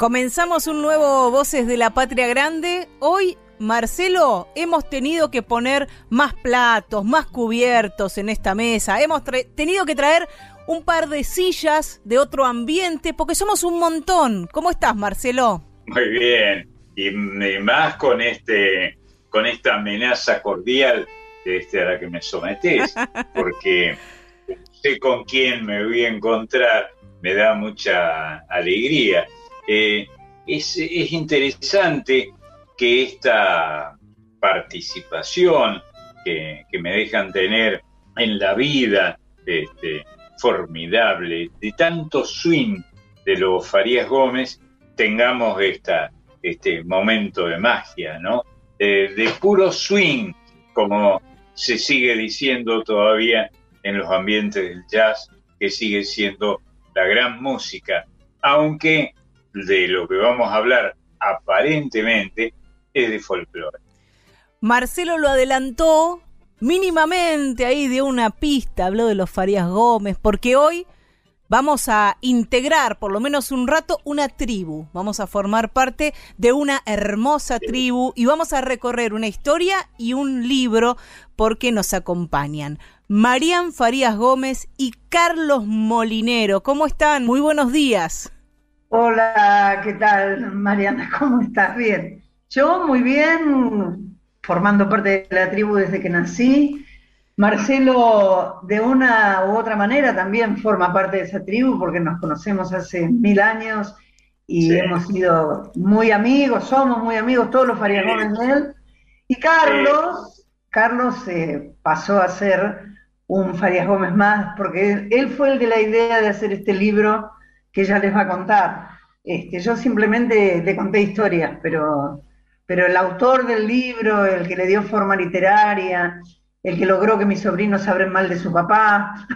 Comenzamos un nuevo Voces de la Patria Grande. Hoy, Marcelo, hemos tenido que poner más platos, más cubiertos en esta mesa. Hemos tenido que traer un par de sillas de otro ambiente porque somos un montón. ¿Cómo estás, Marcelo? Muy bien. Y, más con este con esta amenaza cordial este, a la que me sometés, porque sé con quién me voy a encontrar, me da mucha alegría. Eh, es, interesante que esta participación que, me dejan tener en la vida este, formidable, de tanto swing de los Farías Gómez, tengamos esta, este momento de magia, ¿no? de puro swing, como se sigue diciendo todavía en los ambientes del jazz, que sigue siendo la gran música, aunque de lo que vamos a hablar aparentemente es de folclore. Marcelo lo adelantó mínimamente ahí de una pista, habló de los Farías Gómez, porque hoy vamos a integrar por lo menos un rato una tribu, vamos a formar parte de una hermosa tribu y vamos a recorrer una historia y un libro porque nos acompañan. Marían Farías Gómez y Carlos Molinero, ¿cómo están? Muy buenos días. Hola, ¿qué tal, Mariana? ¿Cómo estás? Bien. Yo muy bien, formando parte de la tribu desde que nací. Marcelo, de una u otra manera, también forma parte de esa tribu porque nos conocemos hace mil años y hemos sido muy amigos, somos muy amigos, todos los Farías de él. Y Carlos, Carlos eh, pasó a ser un Farías Gómez más porque él fue el de la idea de hacer este libro que ella les va a contar. Este, yo simplemente le conté historias, pero, pero el autor del libro, el que le dio forma literaria, el que logró que mis sobrinos hablen mal de su papá,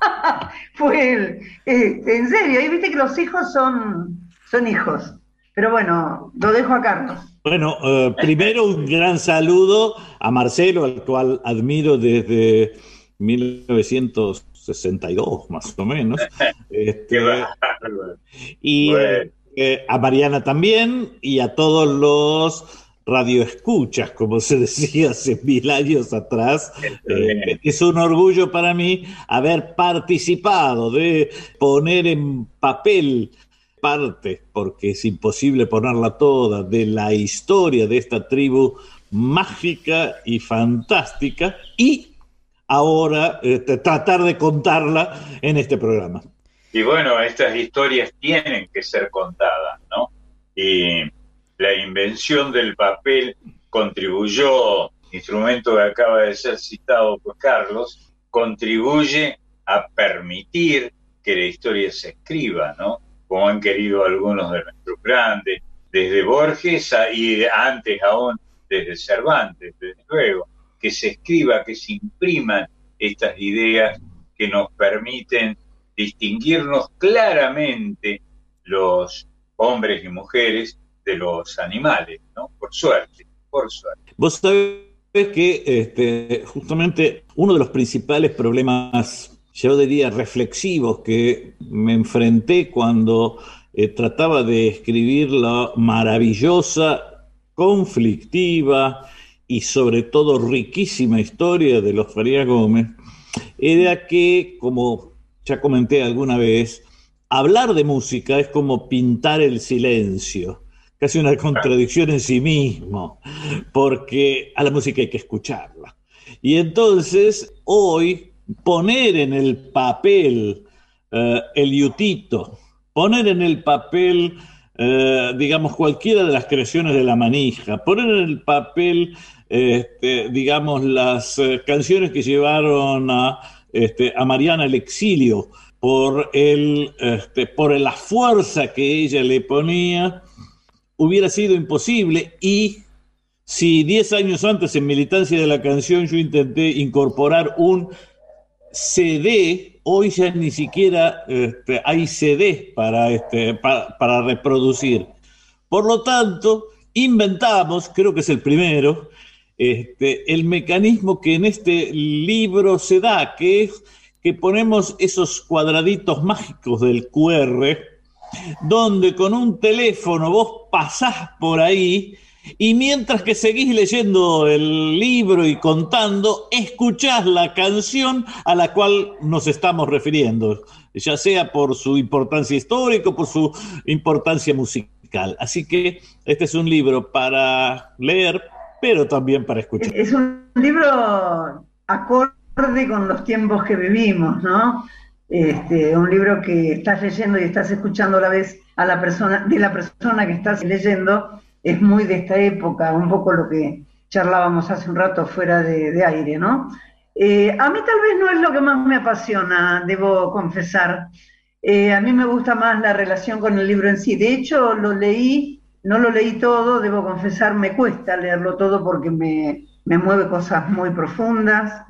fue él. Este, en serio, y viste que los hijos son, son hijos. Pero bueno, lo dejo a Carlos. Bueno, eh, primero un gran saludo a Marcelo, al cual admiro desde 1900. 62 más o menos. Este, y eh, a Mariana también y a todos los radioescuchas, como se decía hace mil años atrás. Eh, es un orgullo para mí haber participado, de poner en papel parte, porque es imposible ponerla toda, de la historia de esta tribu mágica y fantástica y ahora este, tratar de contarla en este programa. Y bueno, estas historias tienen que ser contadas, ¿no? Y la invención del papel contribuyó, instrumento que acaba de ser citado por Carlos, contribuye a permitir que la historia se escriba, ¿no? Como han querido algunos de nuestros grandes, desde Borges y antes aún desde Cervantes, desde luego que se escriba, que se impriman estas ideas que nos permiten distinguirnos claramente los hombres y mujeres de los animales, ¿no? Por suerte, por suerte. Vos sabés que este, justamente uno de los principales problemas, yo diría, reflexivos que me enfrenté cuando eh, trataba de escribir la maravillosa, conflictiva, y sobre todo riquísima historia de los Farías Gómez, era que, como ya comenté alguna vez, hablar de música es como pintar el silencio, casi una contradicción en sí mismo, porque a la música hay que escucharla. Y entonces, hoy, poner en el papel eh, el yutito, poner en el papel, eh, digamos, cualquiera de las creaciones de la manija, poner en el papel este, digamos, las eh, canciones que llevaron a, este, a Mariana al exilio, por, el, este, por la fuerza que ella le ponía, hubiera sido imposible y si 10 años antes en Militancia de la Canción yo intenté incorporar un CD, hoy ya ni siquiera hay CD para, este, para, reproducir. Por lo tanto, inventamos, creo que es el primero, este, el mecanismo que en este libro se da, que es que ponemos esos cuadraditos mágicos del QR, donde con un teléfono vos pasás por ahí y mientras que seguís leyendo el libro y contando, escuchás la canción a la cual nos estamos refiriendo, ya sea por su importancia histórica o por su importancia musical. Así que este es un libro para leer, pero también para escuchar. Es un libro acorde con los tiempos que vivimos, ¿no? Este, un libro que estás leyendo y estás escuchando a la vez a la persona, de la persona que estás leyendo es muy de esta época, un poco lo que charlábamos hace un rato fuera de, aire, ¿no? Eh, a mí tal vez no es lo que más me apasiona, debo confesar. Eh, a mí me gusta más la relación con el libro en sí. De hecho, lo leí, no lo leí todo, debo confesar, me cuesta leerlo todo porque me, mueve cosas muy profundas.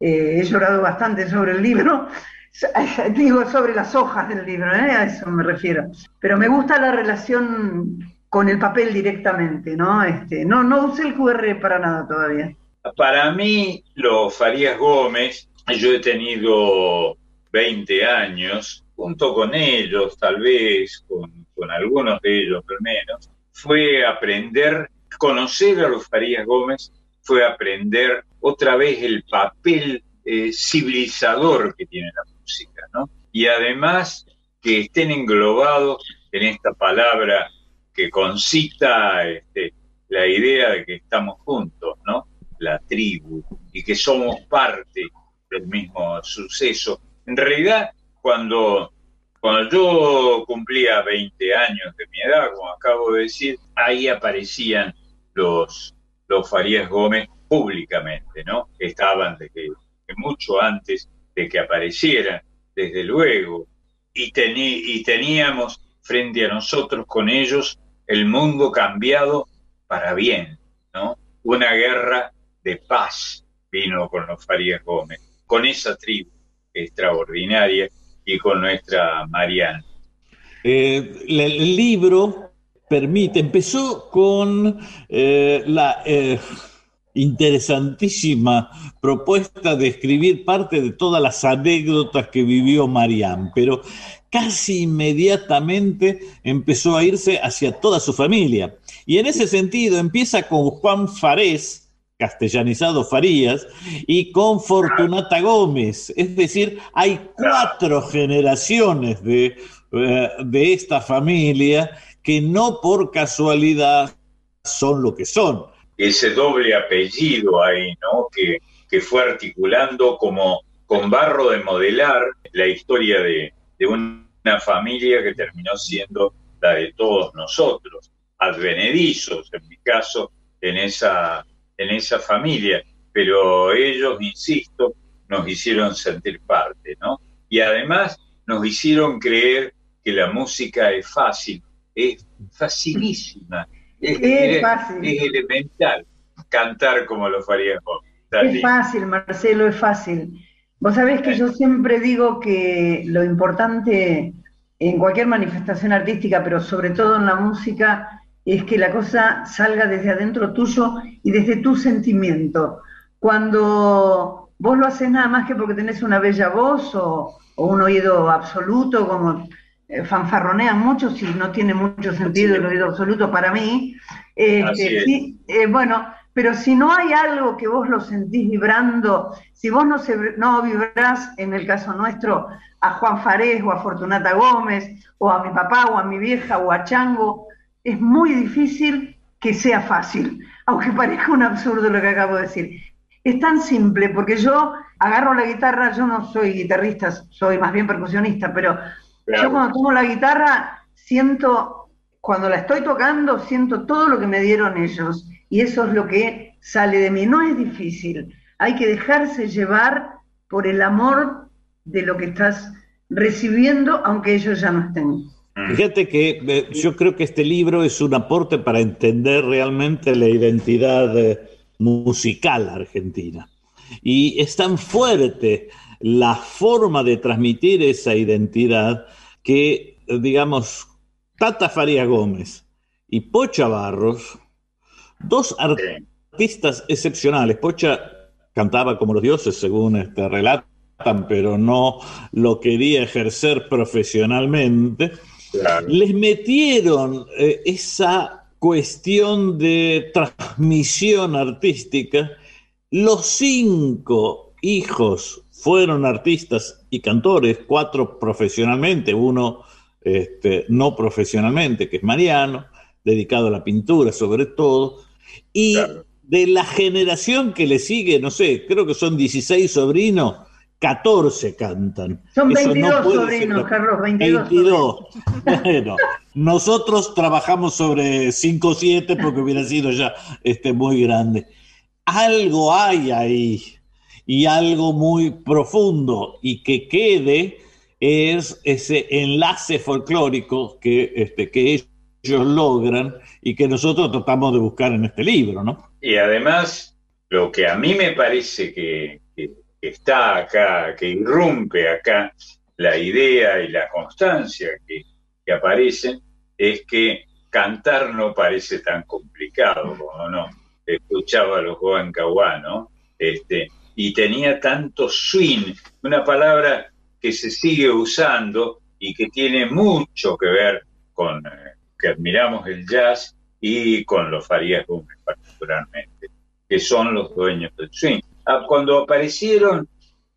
Eh, he llorado bastante sobre el libro, digo sobre las hojas del libro, a eso me refiero. Pero me gusta la relación con el papel directamente, ¿no? Este, no, no usé el QR para nada todavía. Para mí, los Farías Gómez, yo he tenido 20 años, junto con ellos, tal vez, con, algunos de ellos al menos, fue aprender, conocer a los Farías Gómez, fue aprender otra vez el papel eh, civilizador que tiene la música, ¿no? Y además que estén englobados en esta palabra que concita este, la idea de que estamos juntos, ¿no? La tribu, y que somos parte del mismo suceso. En realidad, cuando, cuando yo cumplía 20 años de mi edad, como acabo de decir, ahí aparecían los, los Farías Gómez públicamente, ¿no? Estaban desde mucho antes de que aparecieran, desde luego, y, y teníamos frente a nosotros con ellos el mundo cambiado para bien, ¿no? Una guerra de paz vino con los Farías Gómez, con esa tribu extraordinaria con nuestra Mariana. Eh, el, libro permite, empezó con eh, la eh, interesantísima propuesta de escribir parte de todas las anécdotas que vivió Marianne, pero casi inmediatamente empezó a irse hacia toda su familia. Y en ese sentido empieza con Juan Farés, castellanizado Farías, y con Fortunata Gómez. Es decir, hay cuatro generaciones de, eh, de esta familia que no por casualidad son lo que son. Ese doble apellido ahí, ¿no? Que, que fue articulando como con barro de modelar la historia de, de una familia que terminó siendo la de todos nosotros, advenedizos en mi caso, en esa, en esa familia, pero ellos, insisto, nos hicieron sentir parte, ¿no? Y además nos hicieron creer que la música es fácil, es facilísima, es, elemental cantar como lo faría Es fácil, Marcelo, es fácil. Vos sabés que yo siempre digo que lo importante en cualquier manifestación artística, pero sobre todo en la música, es que la cosa salga desde adentro tuyo y desde tu sentimiento. Cuando vos lo haces nada más que porque tenés una bella voz o, un oído absoluto, como eh, fanfarronean muchos y no tiene mucho sentido el oído absoluto para mí, este, sí, eh, bueno, pero si no hay algo que vos lo sentís vibrando, si vos no, se, no vibrás, en el caso nuestro, a Juan Farés o a Fortunata Gómez, o a mi papá o a mi vieja o a Chango, es muy difícil que sea fácil, aunque parezca un absurdo lo que acabo de decir. Es tan simple, porque yo agarro la guitarra, yo no soy guitarrista, soy más bien percusionista, pero yo cuando tomo la guitarra siento, cuando la estoy tocando, siento todo lo que me dieron ellos y eso es lo que sale de mí. No es difícil, hay que dejarse llevar por el amor de lo que estás recibiendo aunque ellos ya no estén. Fíjate que eh, yo creo que este libro es un aporte para entender realmente la identidad eh, musical argentina. Y es tan fuerte la forma de transmitir esa identidad que, digamos, Tata Faría Gómez y Pocha Barros, dos artistas excepcionales. Pocha cantaba como los dioses, según este relatan, pero no lo quería ejercer profesionalmente les metieron eh, esa cuestión de transmisión artística. Los cinco hijos fueron artistas y cantores, cuatro profesionalmente, uno este, no profesionalmente, que es Mariano, dedicado a la pintura sobre todo, y de la generación que le sigue, no sé, creo que son 16 sobrinos, 14 cantan. Son 22 sobrinos, Carlos, 22. bueno, nosotros trabajamos sobre 5 o 7 porque hubiera sido ya este, muy grande. Algo hay ahí y algo muy profundo y que quede es ese enlace folclórico que, este, que ellos logran y que nosotros tratamos de buscar en este libro, ¿no? Y además, lo que a mí me parece que está acá, que irrumpe acá la idea y la constancia que, aparecen, es que cantar no parece tan complicado, como no. Escuchaba a los Juan ¿no? Este, y tenía tanto swing, una palabra que se sigue usando y que tiene mucho que ver con eh, que admiramos el jazz y con los Farías Gómez particularmente, que son los dueños del swing cuando aparecieron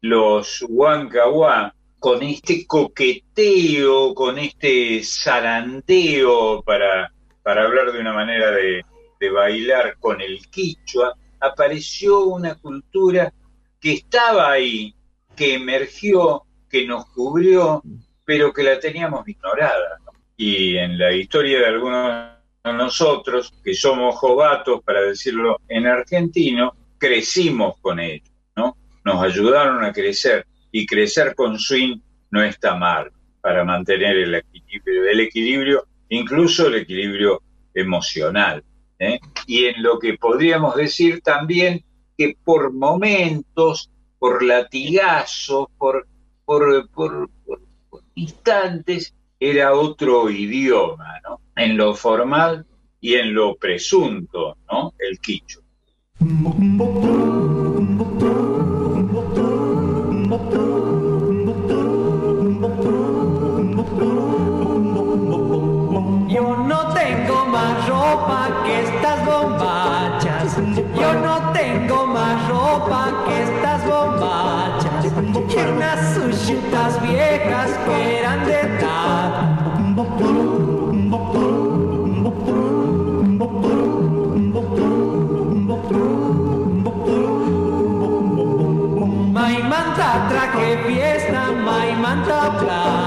los Huancahuá con este coqueteo, con este zarandeo para, para hablar de una manera de, de bailar con el quichua, apareció una cultura que estaba ahí, que emergió, que nos cubrió, pero que la teníamos ignorada. Y en la historia de algunos de nosotros, que somos jovatos, para decirlo en argentino, crecimos con ellos, ¿no? Nos ayudaron a crecer y crecer con swing no está mal para mantener el equilibrio, el equilibrio, incluso el equilibrio emocional. ¿eh? Y en lo que podríamos decir también que por momentos, por latigazos, por, por, por, instantes, era otro idioma, ¿no? En lo formal y en lo presunto, ¿no? El quicho. Yo no tengo más ropa que estas bombachas. Yo no tengo más ropa que estas bombachas. Y unas sushitas viejas que eran de tal. Traje fiesta, mai manta plata.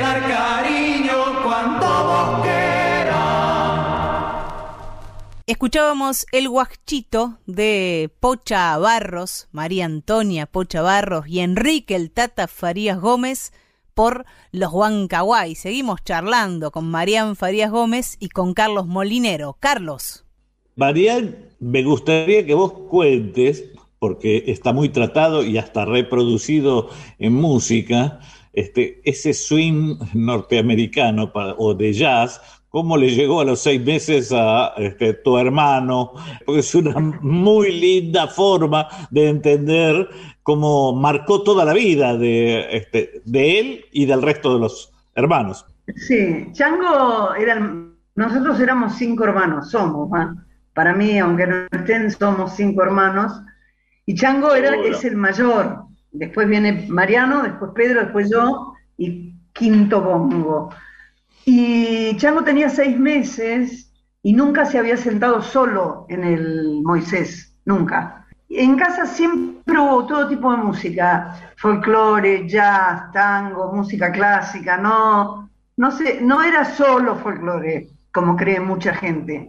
Dar cariño cuando vos Escuchábamos El Guachito de Pocha Barros, María Antonia Pocha Barros y Enrique el Tata Farías Gómez por los Huancahuay. Seguimos charlando con Marian Farías Gómez y con Carlos Molinero. Carlos. Marian, me gustaría que vos cuentes porque está muy tratado y hasta reproducido en música, este, ese swing norteamericano o de jazz, cómo le llegó a los seis meses a este, tu hermano, porque es una muy linda forma de entender cómo marcó toda la vida de, este, de él y del resto de los hermanos. Sí, Chango eran, nosotros éramos cinco hermanos, somos, para mí, aunque no estén, somos cinco hermanos, y Chango era, es el mayor, después viene Mariano, después Pedro, después yo, y quinto bongo. Y Chango tenía seis meses y nunca se había sentado solo en el Moisés, nunca. En casa siempre hubo todo tipo de música, folclore, jazz, tango, música clásica, no, no sé, no era solo folclore, como cree mucha gente.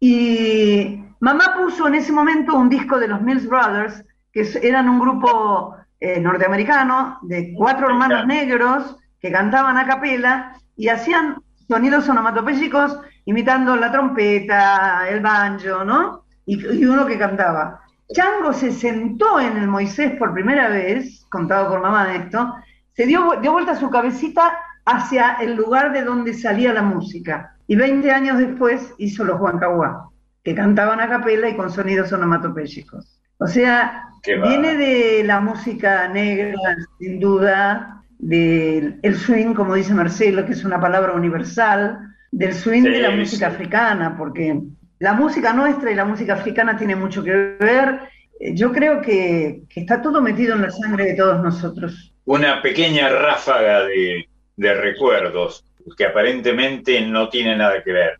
Y mamá puso en ese momento un disco de los Mills Brothers, que eran un grupo eh, norteamericano de cuatro hermanos negros que cantaban a capela y hacían sonidos onomatopéyicos imitando la trompeta, el banjo, ¿no? Y, uno que cantaba. Chango se sentó en el Moisés por primera vez, contado por mamá de esto, se dio, dio vuelta su cabecita hacia el lugar de donde salía la música. Y 20 años después hizo los Huancahuá, que cantaban a capela y con sonidos onomatopéyicos. O sea, viene de la música negra, sin duda, del el swing, como dice Marcelo, que es una palabra universal, del swing de la música africana, porque la música nuestra y la música africana tiene mucho que ver. Eh, yo creo que, está todo metido en la sangre de todos nosotros. Una pequeña ráfaga de, recuerdos que aparentemente no tiene nada que ver.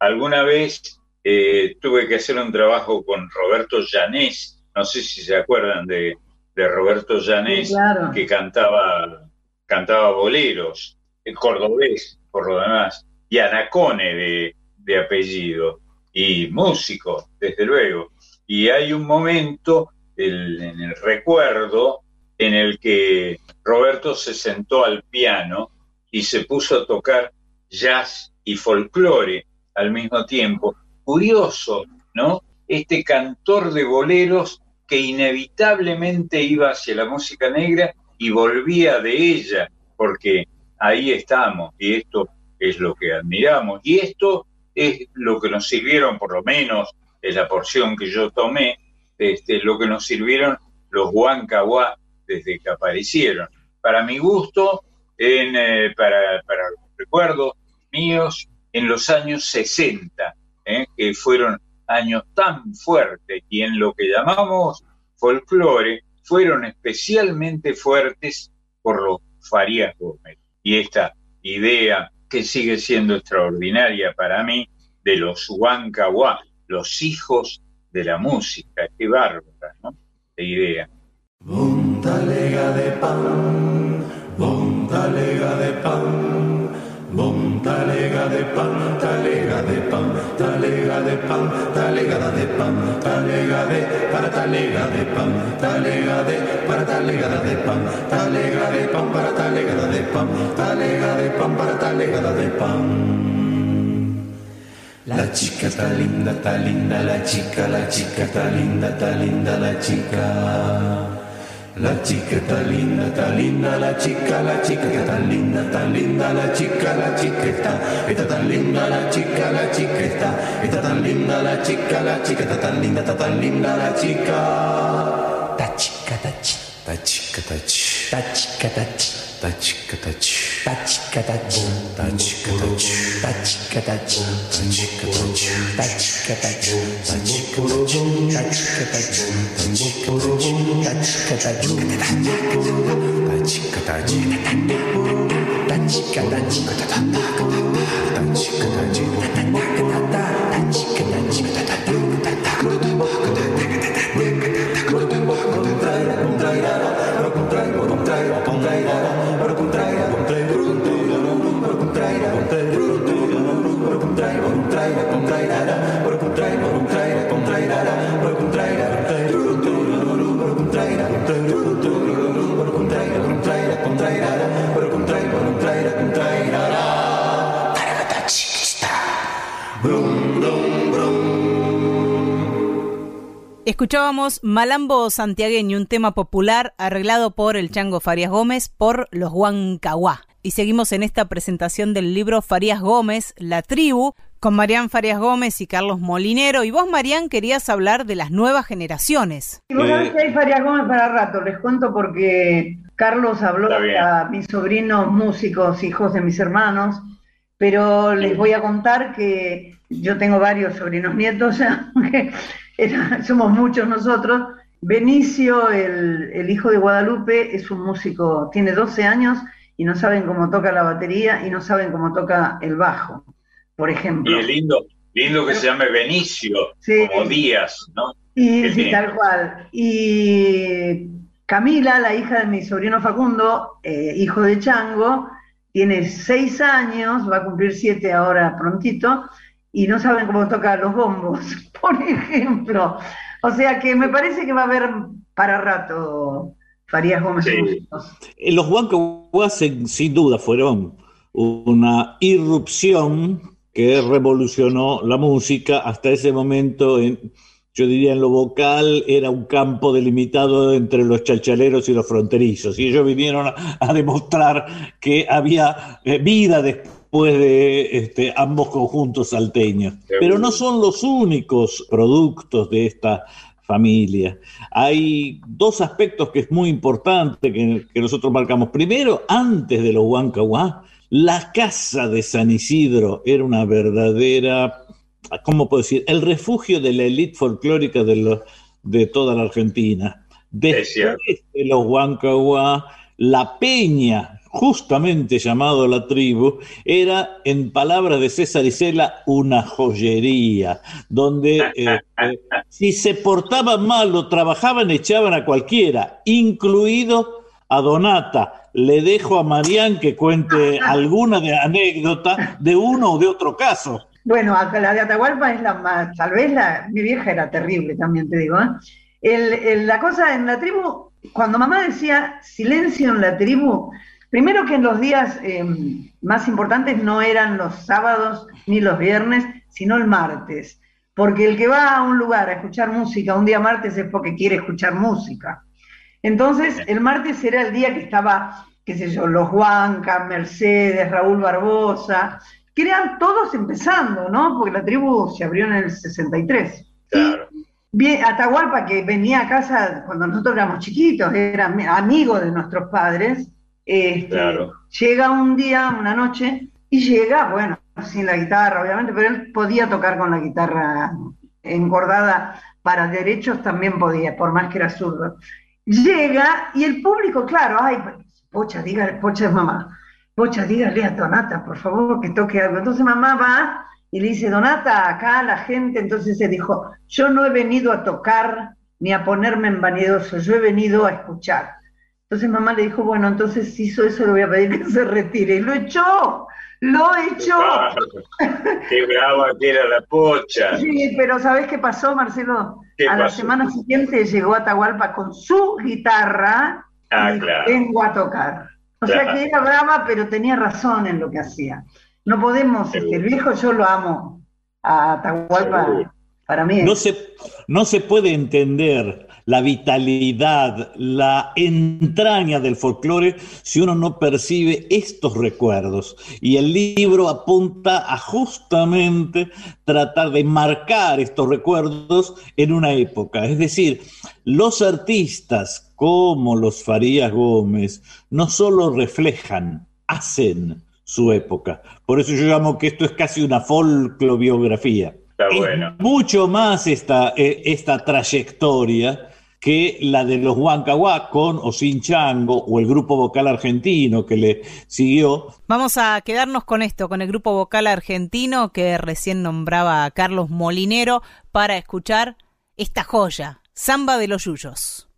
Alguna vez eh, tuve que hacer un trabajo con Roberto Llanés, no sé si se acuerdan de, Roberto Llanés, que cantaba cantaba boleros, el cordobés, por lo demás, y Anacone de, de apellido, y músico, desde luego. Y hay un momento en el recuerdo en el que Roberto se sentó al piano y se puso a tocar jazz y folclore al mismo tiempo. Curioso, ¿no? Este cantor de boleros que inevitablemente iba hacia la música negra y volvía de ella, porque ahí estamos y esto es lo que admiramos y esto es lo que nos sirvieron, por lo menos es la porción que yo tomé, este, lo que nos sirvieron los Huancahuá desde que aparecieron. Para mi gusto, en, eh, para, para los recuerdos míos, en los años 60, eh, que fueron años tan fuertes y en lo que llamamos folclore, fueron especialmente fuertes por los Farías Gómez. Y esta idea que sigue siendo extraordinaria para mí de los Huancahuá, los hijos de la música, qué bárbara, ¿no? De idea. de pan, de pan, Bom, talega de pan, talega de pan, talega de pan, talegada de pan, talega de para talega de pan, talega de para talegada de pan, talega de pan para talegada de pan, talega de pan para talegada de pan. La chica está linda, está linda la chica, la chica está linda, está linda la chica. La chica está linda, está linda la chica, la chica está tan linda, tan linda la chica, la chica está, está tan linda la chica, la chica está, está tan linda la chica, la chica está tan linda, está tan linda la chica. Ta chica, ta chica, ta chica, ta chica, タチカタチ。タチカタチ。タチカタチタチ。カタチタチカタチタチ。カタチタチカタチタチ。カタチタチカタチタチ。カタチタチカタチタチ。カタチタチカタチタチ。カタチタチカタチ。Escuchábamos Malambo Santiagueño, un tema popular arreglado por el Chango Farías Gómez por los Huancahuá. Y seguimos en esta presentación del libro Farías Gómez, La Tribu, con Marián Farías Gómez y Carlos Molinero. Y vos, Marián, querías hablar de las nuevas generaciones. Y vos sabés que hay Farías Gómez para rato, les cuento porque Carlos habló a mis sobrinos músicos, hijos de mis hermanos, pero les voy a contar que yo tengo varios sobrinos nietos, somos muchos nosotros. Benicio, el, el, hijo de Guadalupe, es un músico, tiene 12 años y no saben cómo toca la batería y no saben cómo toca el bajo, por ejemplo. Y es lindo, lindo que se llame Benicio, como Díaz, ¿no? Y sí, tal cual. Y Camila, la hija de mi sobrino Facundo, eh, hijo de Chango, tiene seis años, va a cumplir siete ahora prontito, y no saben cómo tocar los bombos, por ejemplo. O sea que me parece que va a haber para rato Farías Gómez. Eh, los Huancahuas sin duda fueron una irrupción que revolucionó la música. Hasta ese momento, en, yo diría en lo vocal, era un campo delimitado entre los chalchaleros y los fronterizos. Y ellos vinieron a, demostrar que había eh, vida después después de este, ambos conjuntos salteños. Pero no son los únicos productos de esta familia. Hay dos aspectos que es muy importante que, nosotros marcamos. Primero, antes de los Huancahuá, la casa de San Isidro era una verdadera, ¿cómo puedo decir? El refugio de la élite folclórica de, de toda la Argentina. Después de los Huancahuá, la peña justamente llamado la tribu, era, en palabras de César Isela, una joyería, donde eh, eh, si se portaban mal o trabajaban, echaban a cualquiera, incluido a Donata. Le dejo a Marián que cuente alguna de anécdota de uno o de otro caso. Bueno, la de Atahualpa es la más, tal vez la, mi vieja era terrible también, te digo. ¿eh? la cosa en la tribu, cuando mamá decía silencio en la tribu, Primero que en los días em, más importantes no eran los sábados ni los viernes, sino el martes. Porque el que va a un lugar a escuchar música un día martes es porque quiere escuchar música. Entonces, el martes era el día que estaba, qué sé yo, los Huanca, Mercedes, Raúl Barbosa, que eran todos empezando, ¿no? Porque la tribu se abrió en el 63. Claro. Bien, Atahualpa, que venía a casa cuando nosotros éramos chiquitos, era amigo de nuestros padres, este, llega un día, una noche, y llega, bueno, sin la guitarra, obviamente, pero él podía tocar con la guitarra engordada para derechos, también podía, por más que era zurdo. Llega y el público, claro, ay, pocha, dígale, pocha es mamá, pocha, dígale a Donata, por favor, que toque algo. Entonces mamá va y le dice, Donata, acá la gente, entonces se dijo, yo no he venido a tocar ni a ponerme en vanidoso, yo he venido a escuchar. Entonces mamá le dijo, bueno, entonces hizo eso, le voy a pedir que se retire. Y lo echó, lo echó. Qué brava que era la pocha. Sí, pero ¿sabes qué pasó, Marcelo? a la semana siguiente llegó a Atahualpa con su guitarra ah, y vengo a tocar. O sea que era brava, pero tenía razón en lo que hacía. No podemos, este, el viejo yo lo amo a Atahualpa. Para mí. No se, no se puede entender la vitalidad, la entraña del folclore si uno no percibe estos recuerdos. Y el libro apunta a justamente tratar de marcar estos recuerdos en una época. Es decir, los artistas como los Farías Gómez no solo reflejan, hacen su época. Por eso yo llamo que esto es casi una folclobiografía. Es mucho más esta, eh, esta trayectoria que la de los Huancahuá con o sin Chango o el grupo vocal argentino que le siguió. Vamos a quedarnos con esto, con el grupo vocal argentino que recién nombraba a Carlos Molinero para escuchar esta joya, Samba de los Yuyos.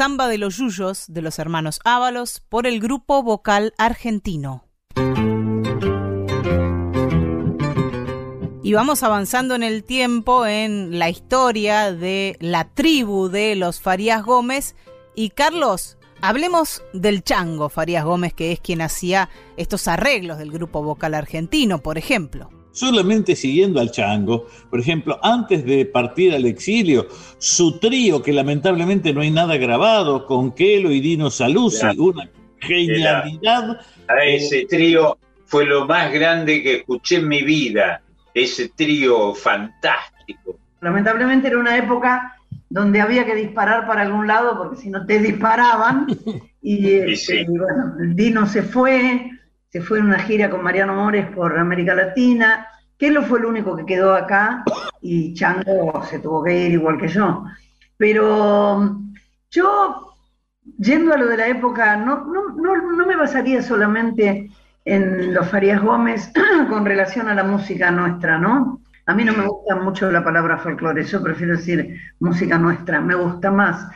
Samba de los Yuyos de los hermanos Ábalos por el grupo vocal argentino. Y vamos avanzando en el tiempo en la historia de la tribu de los Farías Gómez. Y Carlos, hablemos del Chango Farías Gómez, que es quien hacía estos arreglos del grupo vocal argentino, por ejemplo. Solamente siguiendo al chango. Por ejemplo, antes de partir al exilio, su trío, que lamentablemente no hay nada grabado, con Kelo y Dino Saluzzi, una genialidad. A ese trío fue lo más grande que escuché en mi vida. Ese trío fantástico. Lamentablemente era una época donde había que disparar para algún lado porque si no te disparaban. Y, Y este, sí. y bueno, el Dino se fue, se fue en una gira con Mariano Mores por América Latina. Kelo fue el único que quedó acá y Chango se tuvo que ir igual que yo. Pero yo, yendo a lo de la época, no, no, no, no me basaría solamente en los Farías Gómez con relación a la música nuestra, ¿no? A mí no me gusta mucho la palabra folclore, yo prefiero decir música nuestra, me gusta más.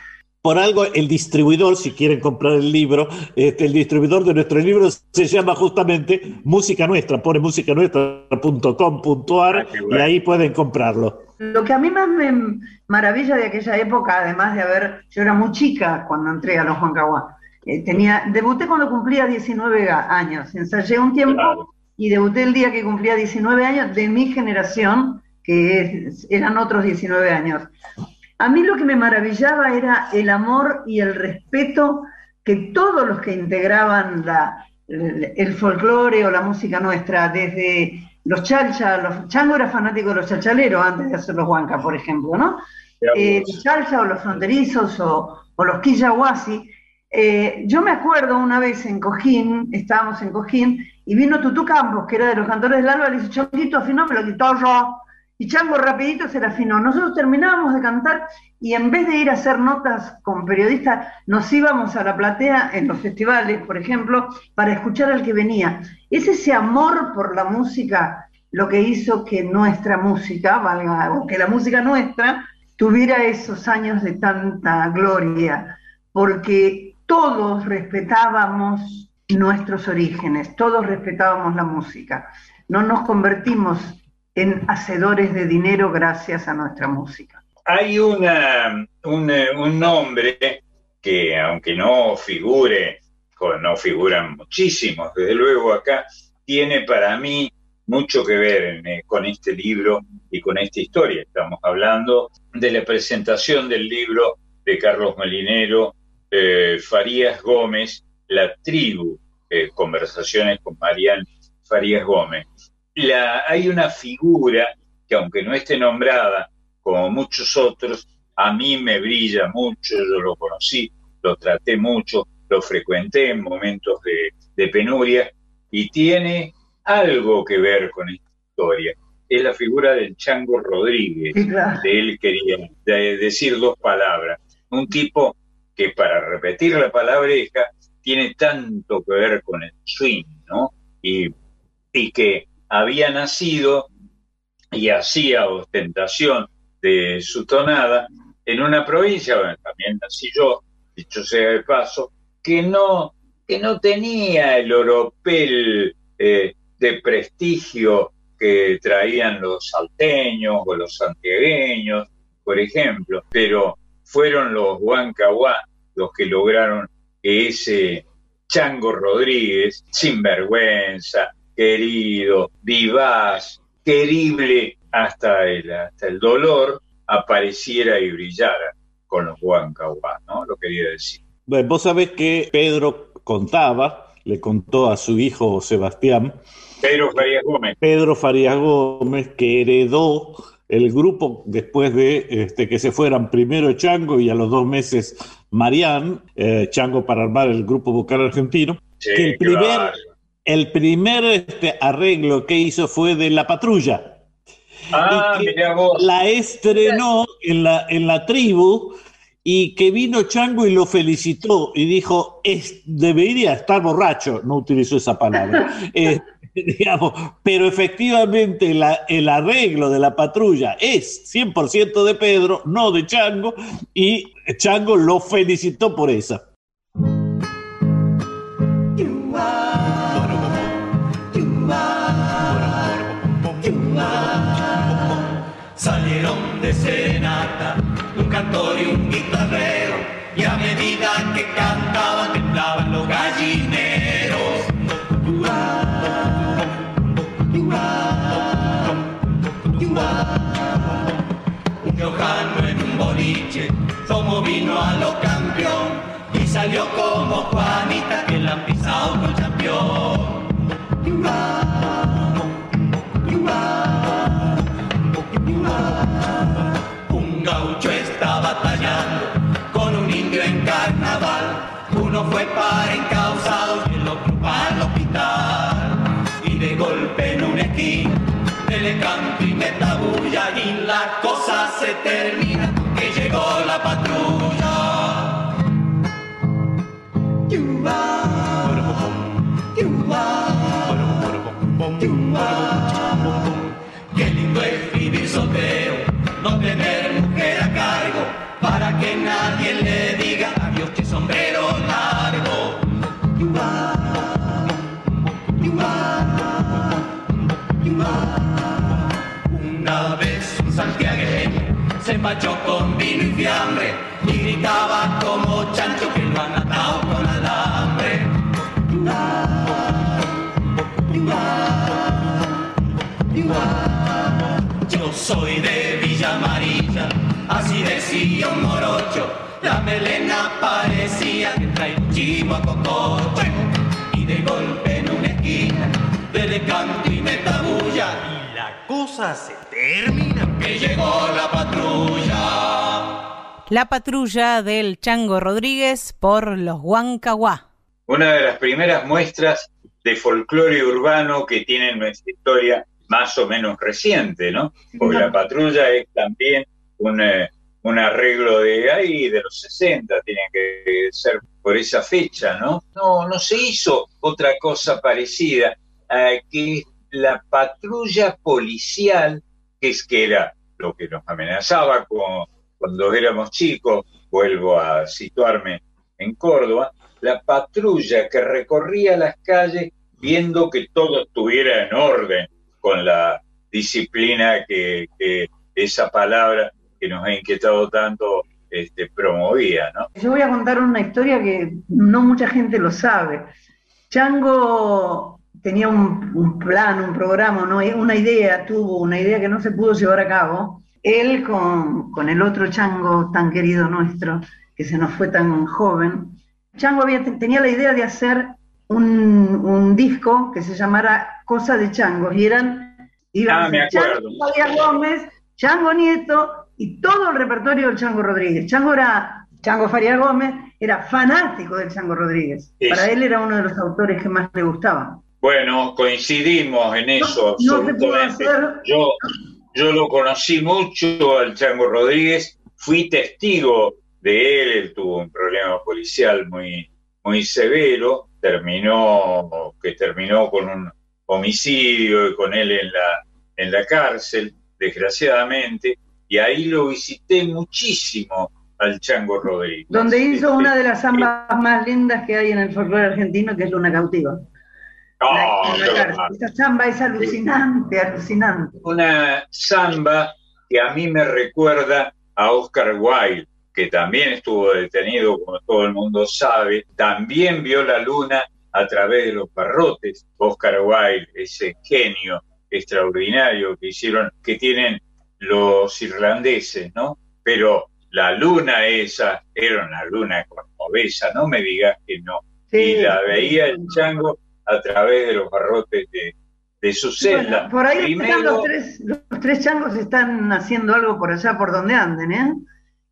Por algo, el distribuidor, si quieren comprar el libro, este, el distribuidor de nuestro libro se llama justamente Música Nuestra, pone musicanuestra.com.ar Ah, y ahí pueden comprarlo. Lo que a mí más me maravilla de aquella época, además de haber, yo era muy chica cuando entré a los Juan Caguá, eh, tenía, debuté cuando cumplía 19 ga- años, ensayé un tiempo Claro. y debuté el día que cumplía 19 años de mi generación, que es- eran otros 19 años. A mí lo que me maravillaba era el amor y el respeto que todos los que integraban la, el, el folclore o la música nuestra, desde los chalcha, los chango era fanático de los chalchaleros antes de hacer los huancas, por ejemplo, ¿no? Eh, los chalcha o los fronterizos o, o los quillahuasi. Eh, yo me acuerdo una vez en Cojín, estábamos en Cojín, y vino Tutú Campos, que era de los cantores del alba, le dice, Chonguito, afiname la guitarra. Y Chango rapidito se la afinó. Nosotros terminábamos de cantar y en vez de ir a hacer notas con periodistas, nos íbamos a la platea en los festivales, por ejemplo, para escuchar al que venía. Es ese amor por la música lo que hizo que nuestra música, valga, o que la música nuestra, tuviera esos años de tanta gloria, porque todos respetábamos nuestros orígenes, todos respetábamos la música. No nos convertimos en hacedores de dinero gracias a nuestra música. Hay un, un nombre que, aunque no figure, no figuran muchísimos, desde luego acá, tiene para mí mucho que ver eh, con este libro y con esta historia. Estamos hablando de la presentación del libro de Carlos Molinero, eh, Farías Gómez, La tribu, eh, conversaciones con Marian Farías Gómez. La, hay una figura que aunque no esté nombrada como muchos otros, a mí me brilla mucho, yo lo conocí, lo traté mucho, lo frecuenté en momentos de, de penuria y tiene algo que ver con esta historia. Es la figura del Chango Rodríguez. De él quería decir dos palabras. Un tipo que para repetir la palabreja tiene tanto que ver con el swing, ¿no? Y, y que había nacido y hacía ostentación de su tonada en una provincia, donde también nací yo, dicho sea de paso, que no, que no tenía el oropel eh, de prestigio que traían los salteños o los santiagueños, por ejemplo, pero fueron los Huancahuá los que lograron que ese Chango Rodríguez, sinvergüenza, querido, vivaz, querible hasta el, hasta el dolor, apareciera y brillara con los Huancahuá, ¿no? Lo quería decir. Bueno, vos sabés que Pedro contaba, le contó a su hijo Sebastián, Pedro Farías Gómez. Pedro Farías Gómez, que heredó el grupo después de este, que se fueran primero Chango y a los dos meses Marián, eh, Chango para armar el grupo vocal argentino, Sí, que el primer, claro. El primer este, arreglo que hizo fue de La Patrulla. Ah, y que mirá vos. la estrenó en la, en la tribu y que vino Chango y lo felicitó y dijo, es, debería estar borracho, no utilizó esa palabra, Eh, digamos, pero efectivamente la- el arreglo de la patrulla es 100% de Pedro, no de Chango, y Chango lo felicitó por esa. Salió como Juanita que la pisa otro campeón. Un gaucho está batallando con un indio en carnaval. Uno fue para encausados y el otro para el hospital. Y de golpe en una esquina le canto y me tabulla y la cosa se termina que llegó la patrulla. Qué lindo es vivir soltero, no tener mujer a cargo, para que nadie le diga adiós que sombrero largo. Una vez un santiagueño se empachó con vino y fiambre y gritaba como chancho que lo han atado con. Yo soy de Villa Amarilla, así decía un morocho. La melena parecía que trae un chivo a cococho. Y de golpe en una esquina, le canto y me tabulla. Y la cosa se termina, que llegó la patrulla. La patrulla del Chango Rodríguez por los Huancahuá. Una de las primeras muestras de folclore urbano que tiene nuestra historia más o menos reciente, ¿no? Porque la patrulla es también un, eh, un arreglo de ahí, de los 60, tiene que ser por esa fecha, ¿no? No, no se hizo otra cosa parecida, eh, que la patrulla policial, que es que era lo que nos amenazaba con- cuando éramos chicos, vuelvo a situarme en Córdoba, la patrulla que recorría las calles viendo que todo estuviera en orden con la disciplina que, que esa palabra que nos ha inquietado tanto este, promovía, ¿no? Yo voy a contar una historia que no mucha gente lo sabe. Chango tenía un, un plan, un programa, ¿no? una idea, tuvo una idea que no se pudo llevar a cabo. Él con, con el otro Chango tan querido nuestro, que se nos fue tan joven, Chango había, tenía la idea de hacer un, un disco que se llamara Cosa de Changos, y eran iban Ah. Chango Farías Gómez, Chango Nieto y todo el repertorio del Chango Rodríguez. Chango era, Chango Farías Gómez era fanático del Chango Rodríguez. Para él era uno de los autores que más le gustaban. Bueno, coincidimos en eso No- no se pudo absolutamente. hacer. Yo, yo lo conocí mucho al Chango Rodríguez, fui testigo de él, él tuvo un problema policial muy, muy severo, terminó, que terminó con un homicidio y con él en la, en la cárcel, desgraciadamente, y ahí lo visité muchísimo al Chango Rodríguez. Donde hizo Este, una de las zambas más lindas que hay en el folclore argentino, que es Luna Cautiva. ¡oh, La-! Esa zamba es alucinante, alucinante. una samba que a mí me recuerda a Oscar Wilde, que también estuvo detenido, como todo el mundo sabe, también vio la luna a través de los barrotes. Oscar Wilde, ese genio extraordinario que hicieron, que tienen los irlandeses, ¿no? Pero la luna esa era una luna cordobesa, no me digas que no. Sí. Y la veía el chango a través de los barrotes de, de su celda. Bueno, por ahí están los tres, los tres changos están haciendo algo por allá por donde anden, ¿eh?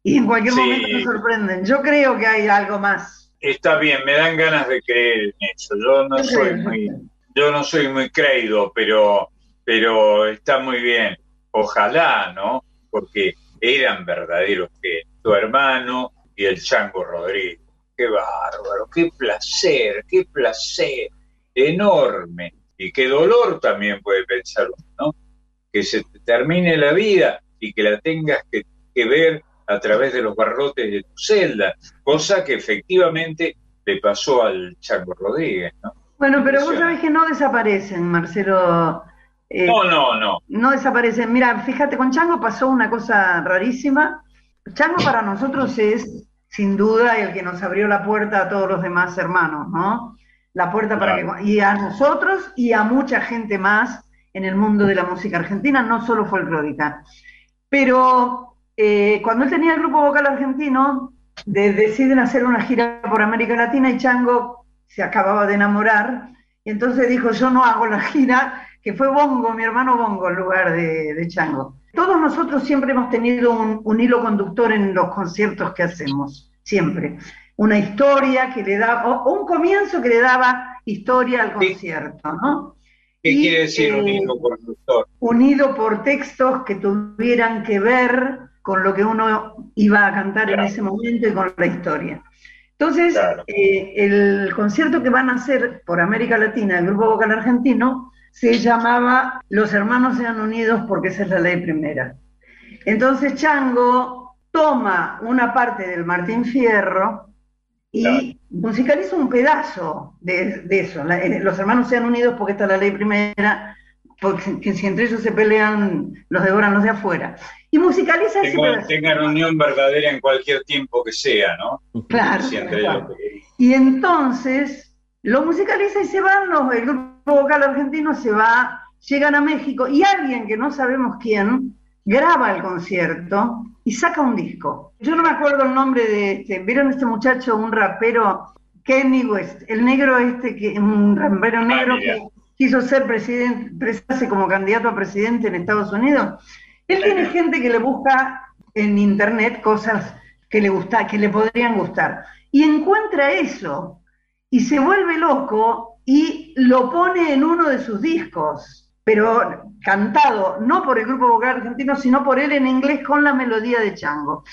Y en cualquier Sí. momento nos sorprenden. Yo creo que hay algo más. Está bien, me dan ganas de creer en eso. Yo no soy muy, yo no soy muy creído, pero, pero está muy bien. Ojalá, ¿no? Porque eran verdaderos que tu hermano y el Chango Rodríguez. Qué bárbaro, qué placer, qué placer enorme. Y qué dolor también puede pensar uno, ¿no? Que se te termine la vida y que la tengas que, que ver a través de los barrotes de tu celda, cosa que efectivamente le pasó al Chango Rodríguez, ¿no? Bueno, pero vos sabés que no desaparecen, Marcelo. Eh, No, no, no. no desaparecen. Mira, fíjate, con Chango pasó una cosa rarísima. Chango para nosotros es, sin duda, el que nos abrió la puerta a todos los demás hermanos, ¿no? La puerta para Claro. que... Y a nosotros y a mucha gente más en el mundo de la música argentina, no solo folclórica. Pero eh, cuando él tenía el grupo vocal argentino, de- deciden hacer una gira por América Latina y Chango se acababa de enamorar y entonces dijo, yo no hago la gira, que fue Bongo, mi hermano Bongo, en lugar de, de Chango. Todos nosotros siempre hemos tenido un, un hilo conductor en los conciertos que hacemos, siempre. Una historia que le da, o, un comienzo que le daba historia al concierto, ¿no? ¿Qué Y, quiere decir un eh, hilo conductor? unido por textos que tuvieran que ver con lo que uno iba a cantar Claro. en ese momento y con la historia. Entonces, Claro. eh, el concierto que van a hacer por América Latina, el Grupo Vocal Argentino, se llamaba Los Hermanos Sean Unidos porque esa es la ley primera. Entonces Chango toma una parte del Martín Fierro y musicaliza un pedazo de, de eso. La- eh, los hermanos sean unidos porque esta es la ley primera, porque que si entre ellos se pelean, los devoran los de afuera. Y musicaliza ese Tengan, unión verdadera en cualquier tiempo que sea, ¿no? Claro, Y entonces lo musicaliza y se van, los, el grupo vocal argentino se va, llegan a México y alguien que no sabemos quién graba el concierto y saca un disco. Yo no me acuerdo el nombre de este, ¿vieron este muchacho, un rapero, Kenny West, el negro este, que un rapero negro mira. que quiso ser presidente, presentarse como candidato a presidente en Estados Unidos? Él tiene gente que le busca en internet cosas que le gusta, que le podrían gustar. Y encuentra eso y se vuelve loco y lo pone en uno de sus discos. pero cantado no por el grupo vocal argentino, sino por él en inglés con la melodía de Chango.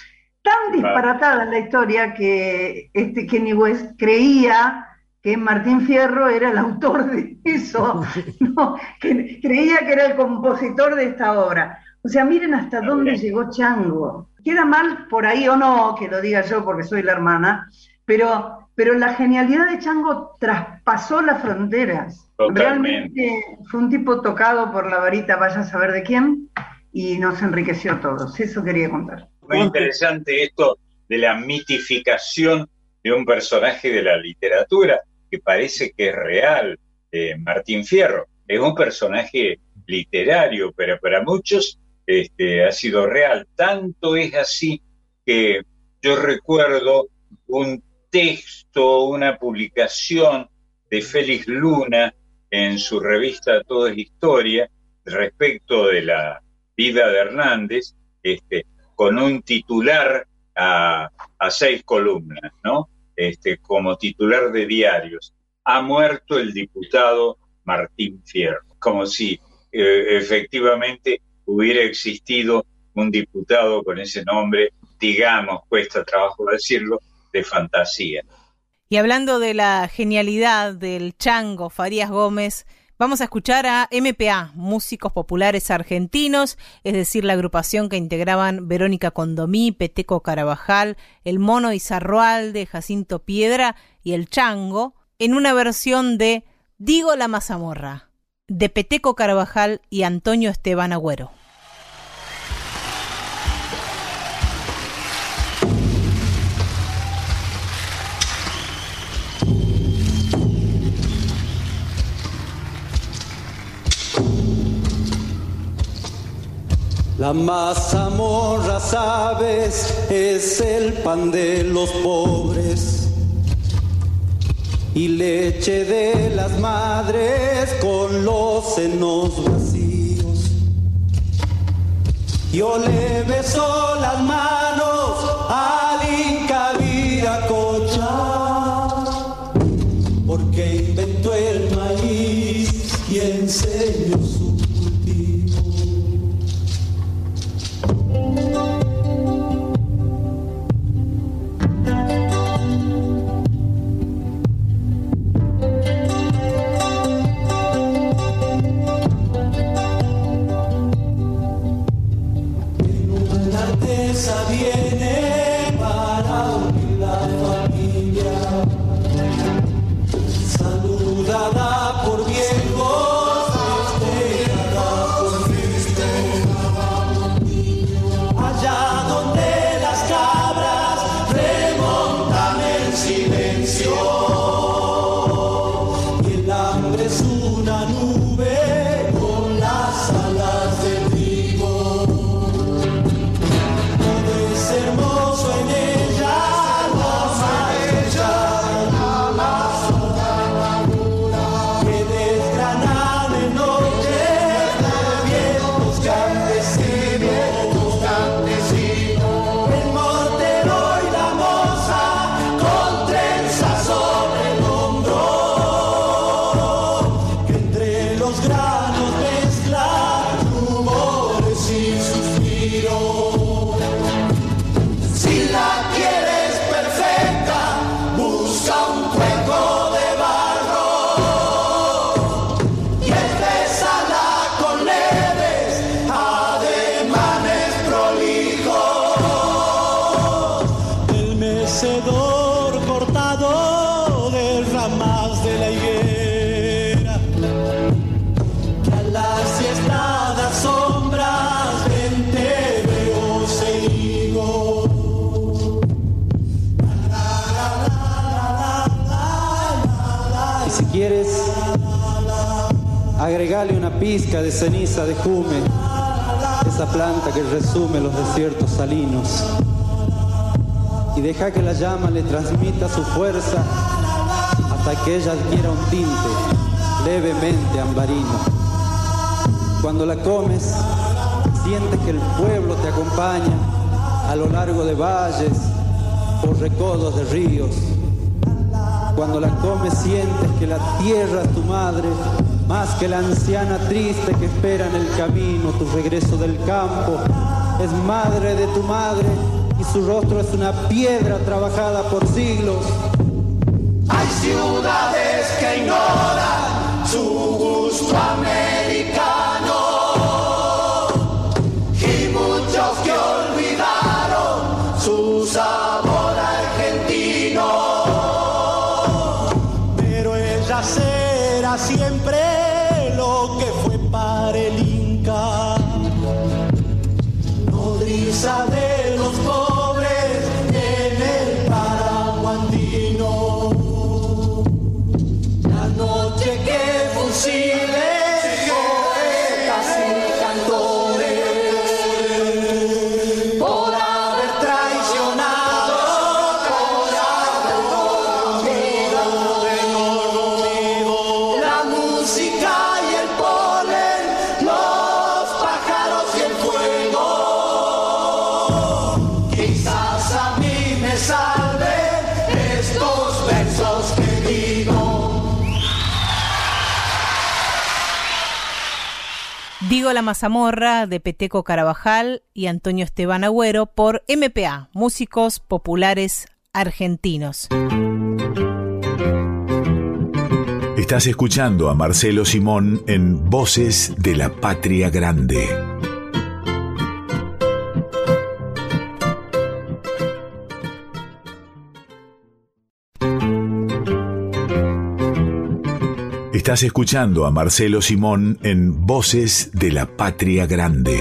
Tan disparatada es la historia que este Kenny West creía que Martín Fierro era el autor de eso, no, que creía que era el compositor de esta obra. O sea, miren hasta dónde llegó Chango. Queda mal por ahí o no, que lo diga yo porque soy la hermana, pero, pero la genialidad de Chango traspasó las fronteras. Realmente fue un tipo tocado por la varita, vaya a saber de quién, y nos enriqueció a todos. Eso quería contar. Muy interesante esto de la mitificación de un personaje de la literatura que parece que es real, eh, Martín Fierro. Es un personaje literario, pero para muchos este, ha sido real. Tanto es así que yo recuerdo un texto, una publicación de Félix Luna en su revista Todo es Historia respecto de la vida de Hernández, este, con un titular a, seis columnas, ¿no? Este, como titular de diarios. Ha muerto el diputado Martín Fierro, como si eh, efectivamente hubiera existido un diputado con ese nombre, digamos, cuesta trabajo decirlo, de fantasía. Y hablando de la genialidad del chango Farías Gómez, vamos a escuchar a MPA, músicos populares argentinos, es decir, la agrupación que integraban Verónica Condomí, Peteco Carabajal, El Mono Izarroalde, Jacinto Piedra y El Chango, en una versión de Digo la mazamorra, de Peteco Carabajal y Antonio Esteban Agüero. La mazamorra, sabes, es el pan de los pobres y leche de las madres con los senos vacíos. Yo le beso las manos al Inca Viracocha porque inventó el maíz y enseñó su viene de ceniza de jume, esa planta que resume los desiertos salinos. Y deja que la llama le transmita su fuerza hasta que ella adquiera un tinte levemente ambarino. Cuando la comes, sientes que el pueblo te acompaña a lo largo de valles, por recodos de ríos. Cuando la comes, sientes que la tierra es tu madre más que la anciana triste que espera en el camino tu regreso del campo. Es madre de tu madre y su rostro es una piedra trabajada por siglos. Hay ciudades que ignoran su gusto americano Digo la mazamorra de Peteco Carabajal y Antonio Esteban Agüero por MPA, Músicos Populares Argentinos. Estás escuchando a Marcelo Simón en Voces de la Patria Grande. Estás escuchando a Marcelo Simón en Voces de la Patria Grande.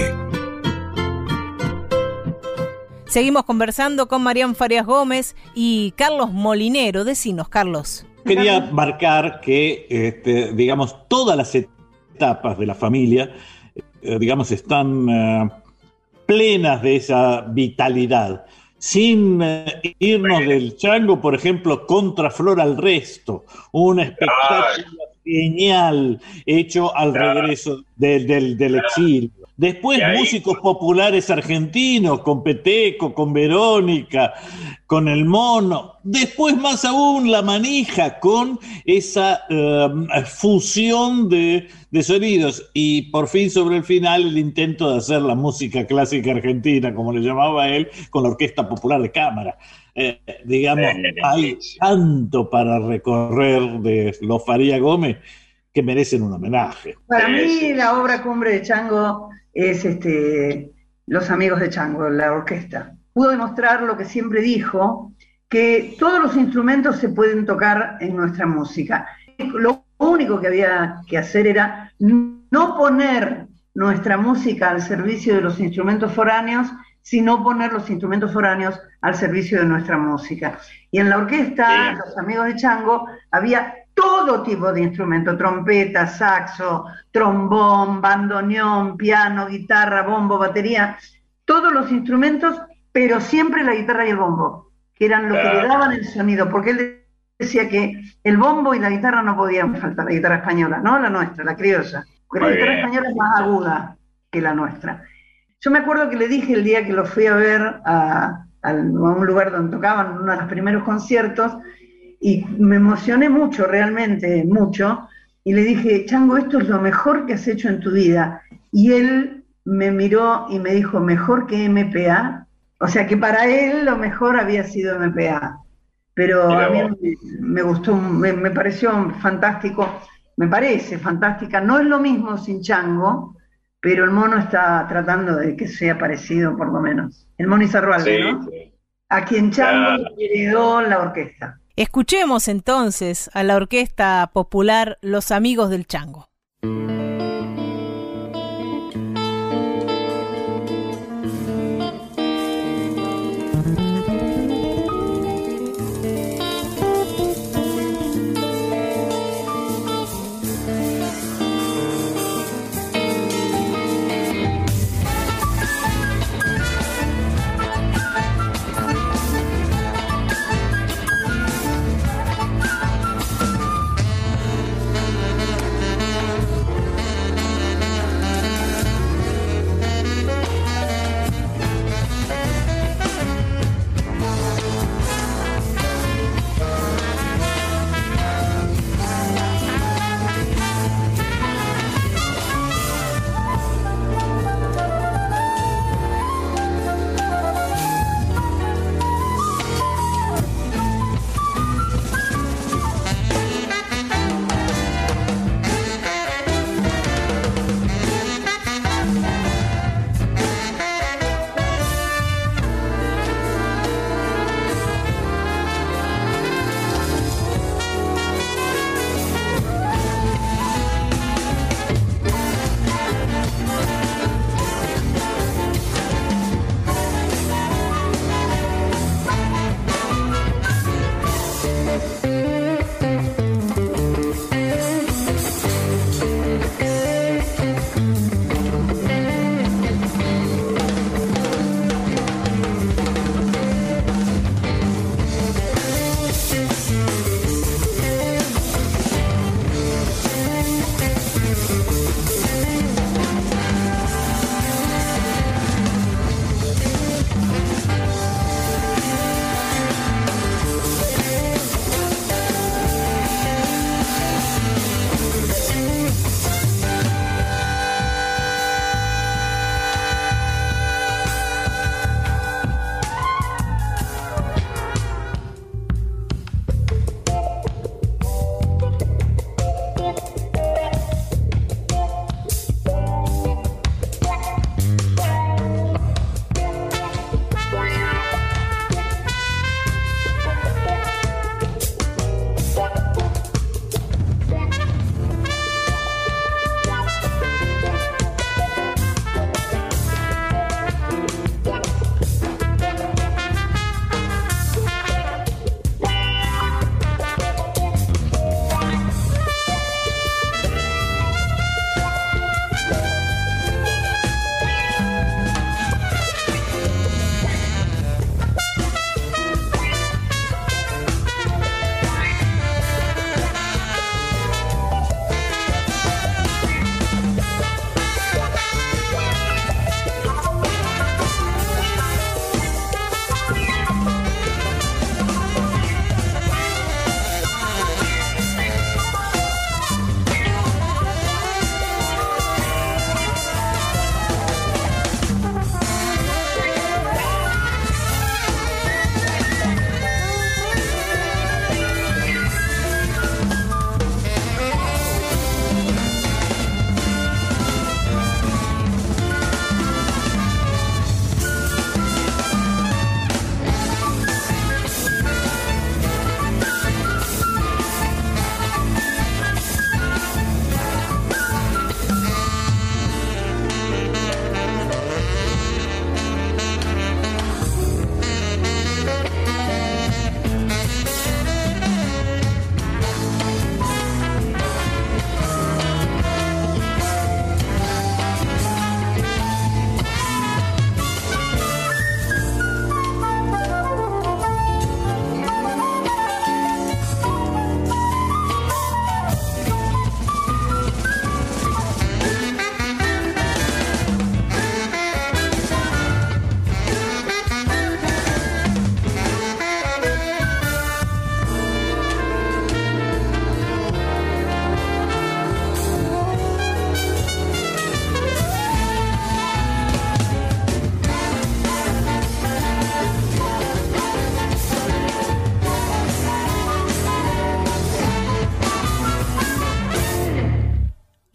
Seguimos conversando con Marián Farias Gómez y Carlos Molinero. Decinos, Carlos. Quería marcar que, este, digamos, todas las etapas de la familia, eh, digamos, están eh, plenas de esa vitalidad. Sin eh, irnos del chango, por ejemplo, contra Flor al resto, un espectáculo genial hecho al regreso del, del- del exilio. Después ahí- músicos populares argentinos, con Peteco, con Verónica, con el mono. Después más aún la manija, con esa eh, fusión de, de sonidos. Y por fin sobre el final el intento de hacer la música clásica argentina, como le llamaba él, con la Orquesta Popular de Cámara. Eh, digamos, hay tanto para recorrer de los Faría Gómez que merecen un homenaje. Para mí la obra cumbre de Chango es este, Los Amigos de Chango, la orquesta. Pudo demostrar lo que siempre dijo, que todos los instrumentos se pueden tocar en nuestra música. Lo único que había que hacer era no poner nuestra música al servicio de los instrumentos foráneos, sino poner los instrumentos foráneos al servicio de nuestra música. Y en la orquesta, Sí. los amigos de Chango, había todo tipo de instrumentos, trompeta, saxo, trombón, bandoneón, piano, guitarra, bombo, batería, todos los instrumentos, pero siempre la guitarra y el bombo, que eran lo que le daban el sonido, porque él decía que el bombo y la guitarra no podían faltar, la guitarra española, no la nuestra, la criolla, porque Muy la guitarra bien. española es más aguda que la nuestra. Yo me acuerdo que le dije el día que lo fui a ver a, a un lugar donde tocaban uno de los primeros conciertos, y me emocioné mucho, realmente mucho, y le dije, Chango, esto es lo mejor que has hecho en tu vida. Y él me miró y me dijo, mejor que MPA. O sea que para él lo mejor había sido MPA. Pero a mí me, me gustó, me, me pareció fantástico, me parece fantástica. No es lo mismo sin Chango, pero el mono está tratando de que sea parecido por lo menos. El mono Izarrualde, Sí, ¿no? sí. A quien Chango Claro. heredó la orquesta. Escuchemos entonces a la Orquesta Popular Los Amigos del Chango.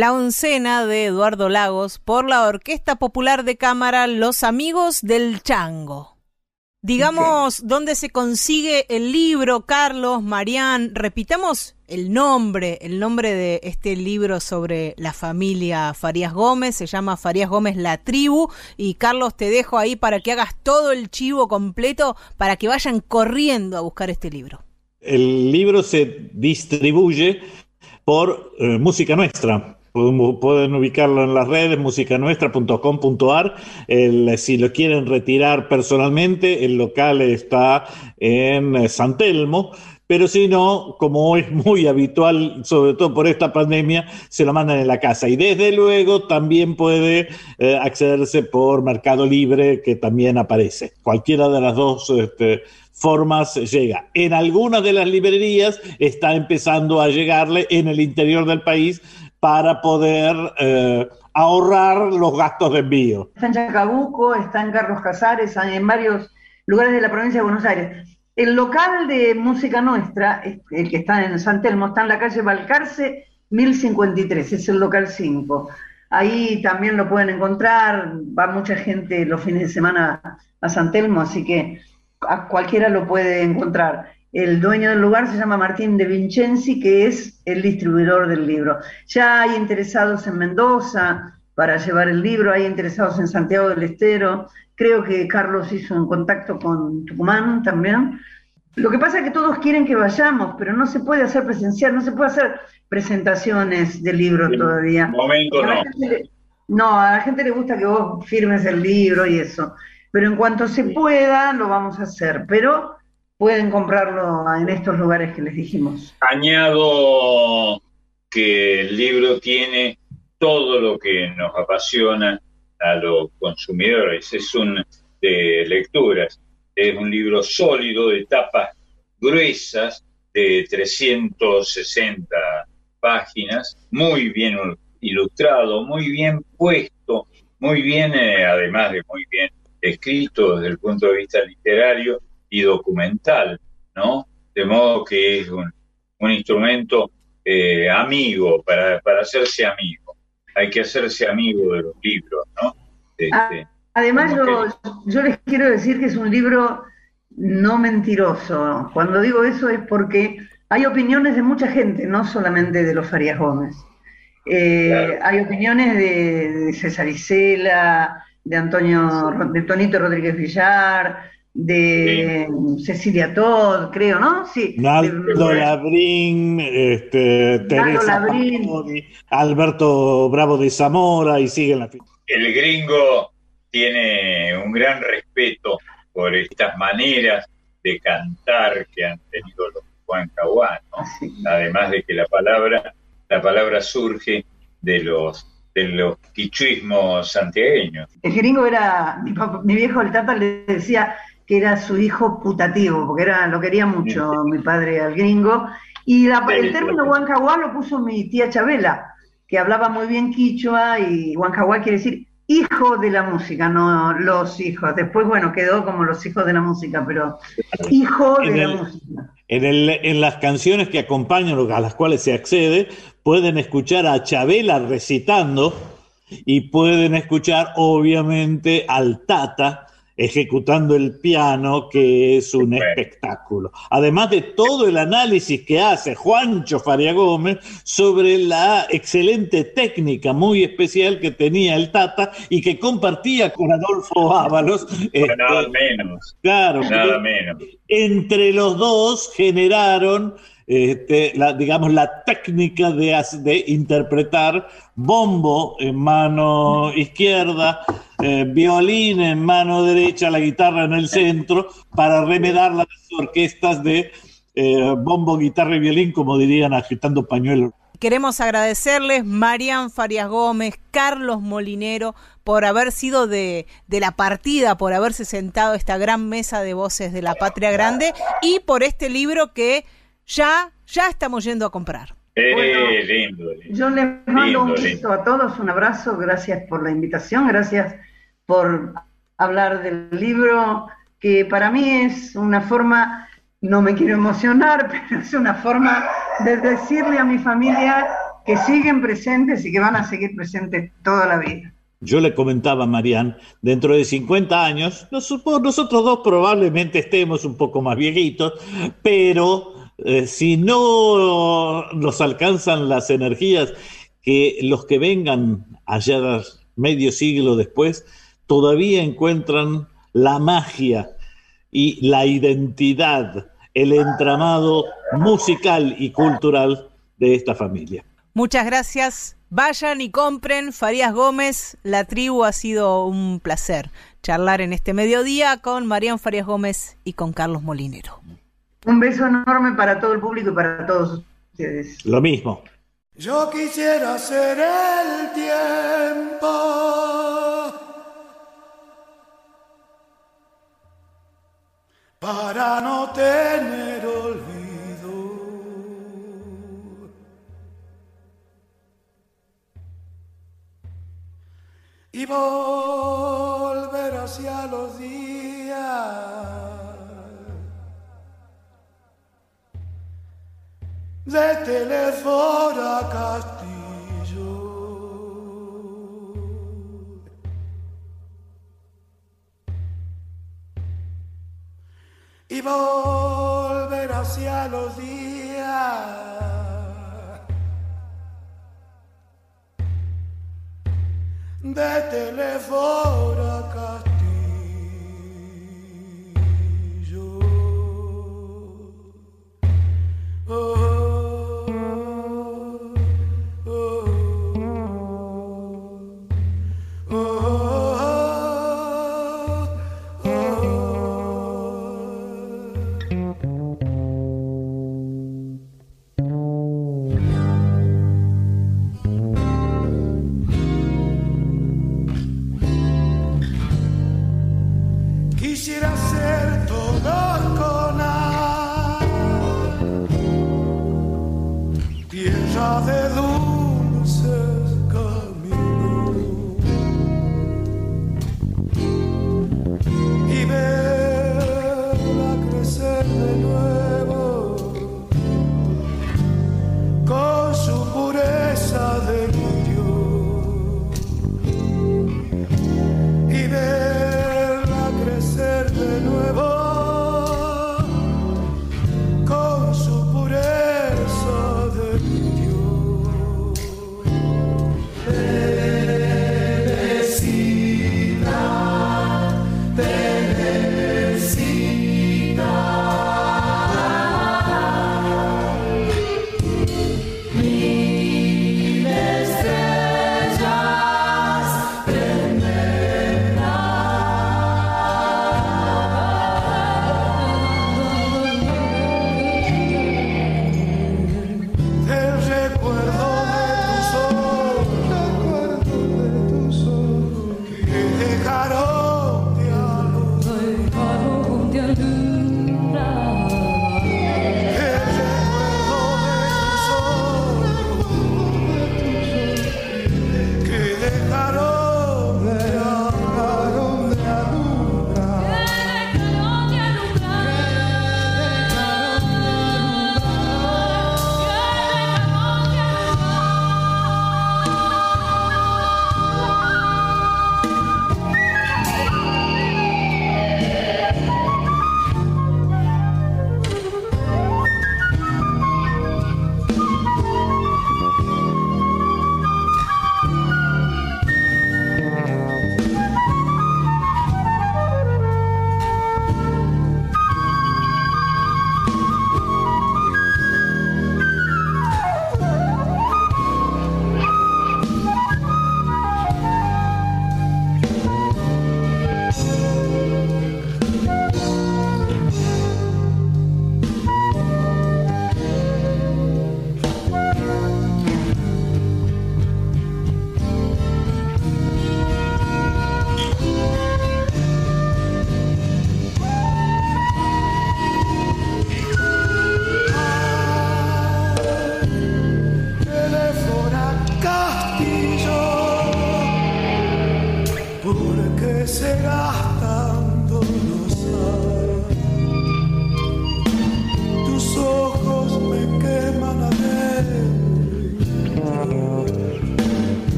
La oncena de Eduardo Lagos por la Orquesta Popular de Cámara Los Amigos del Chango. Digamos, ¿dónde se consigue el libro, Carlos, Marián? Repitamos el nombre, el nombre de este libro sobre la familia Farías Gómez, se llama Farías Gómez La Tribu, y Carlos te dejo ahí para que hagas todo el chivo completo para que vayan corriendo a buscar este libro. El libro se distribuye por eh, Música Nuestra, Pueden ubicarlo en las redes musicanuestra.com.ar. Si lo quieren retirar personalmente, el local está en eh, San Telmo. Pero si no, como es muy habitual, sobre todo por esta pandemia, se lo mandan en la casa. Y desde luego también puede eh, accederse por Mercado Libre, que también aparece. Cualquiera de las dos este, formas llega. En algunas de las librerías está empezando a llegarle en el interior del país para poder eh, ahorrar los gastos de envío. Está en Chacabuco, está en Carlos Casares, en varios lugares de la provincia de Buenos Aires. El local de música nuestra, el que está en San Telmo, está en la calle Balcarce 1053, es el local 5. Ahí también lo pueden encontrar, va mucha gente los fines de semana a San Telmo, así que a cualquiera lo puede encontrar. El dueño del lugar se llama Martín de Vincenzi, que es el distribuidor del libro. Ya hay interesados en Mendoza para llevar el libro, hay interesados en Santiago del Estero. Creo que Carlos hizo un contacto con Tucumán también. Lo que pasa es que todos quieren que vayamos, pero no se puede hacer presencial, no se puede hacer presentaciones del libro todavía. Momento no. no, a la gente le gusta que vos firmes el libro y eso. Pero en cuanto se pueda, lo vamos a hacer. Pero pueden comprarlo en estos lugares que les dijimos. Añado que el libro tiene todo lo que nos apasiona a los consumidores. Es un de lecturas, es un libro sólido de tapas gruesas de 360 páginas, muy bien ilustrado, muy bien puesto, muy bien, eh, además de muy bien escrito desde el punto de vista literario, y documental, ¿no? De modo que es un, instrumento eh, amigo, para, hacerse amigo. Hay que hacerse amigo de los libros, ¿no? Este, además, yo, les quiero decir que es un libro no mentiroso. Cuando digo eso es porque hay opiniones de mucha gente, no solamente de los Farías Gómez. Eh, hay opiniones de, César Isela, de Antonio, de Tonito Rodríguez Villar, de Cecilia Todd, creo, ¿no? Sí. Naldo Labrín, este, Teresa Alberto Bravo de Zamora y siguen la El gringo tiene un gran respeto por estas maneras de cantar que han tenido los Juan Caguán, ¿no? Además de que la palabra, la palabra surge de los de los quichuismos santiagueños. El gringo era, mi, mi viejo el Tata le decía, que era su hijo putativo, porque era, lo quería mucho mi padre al gringo. Y el término Huancahuá lo puso mi tía Chabela, que hablaba muy bien quichua, y Huancahuá quiere decir hijo de la música, no los hijos. Después, bueno, quedó como los hijos de la música, pero hijo de la música. En, el, en las canciones que acompañan, a las cuales se accede, pueden escuchar a Chabela recitando y pueden escuchar, obviamente, al Tata ejecutando el piano, que es un espectáculo. Además de todo el análisis que hace Juancho Faria Gómez sobre la excelente técnica muy especial que tenía el Tata y que compartía con Adolfo Ábalos. nada este, menos. Claro, nada menos. Entre los dos generaron este, la, digamos, la técnica de, interpretar bombo en mano izquierda, eh, violín en mano derecha, la guitarra en el centro, para remedar las orquestas de eh, bombo, guitarra y violín, como dirían, agitando pañuelos. Queremos agradecerles Marian Farias Gómez, Carlos Molinero, por haber sido de, de, la partida, por haberse sentado a esta gran mesa de voces de la patria grande y por este libro que ya, ya estamos yendo a comprar. Eh, lindo, Yo les mando un beso a todos, un abrazo, gracias por la invitación, gracias por hablar del libro, que para mí es una forma, no me quiero emocionar, pero es una forma de decirle a mi familia que siguen presentes y que van a seguir presentes toda la vida. Yo le comentaba a Marian, dentro de 50 años, nosotros dos probablemente estemos un poco más viejitos, pero eh, si no nos alcanzan las energías que los que vengan allá medio siglo después, todavía encuentran la magia y la identidad, el entramado musical y cultural de esta familia. Muchas gracias. Vayan y compren Farías Gómez. La tribu ha sido un placer charlar en este mediodía con Marian Farías Gómez y con Carlos Molinero. Un beso enorme para todo el público y para todos ustedes. Lo mismo. Yo quisiera ser el tiempo. Para no tener olvido. Y volver hacia los días. De Telefora Castillo. Y volver hacia los días de Telefora Castillo.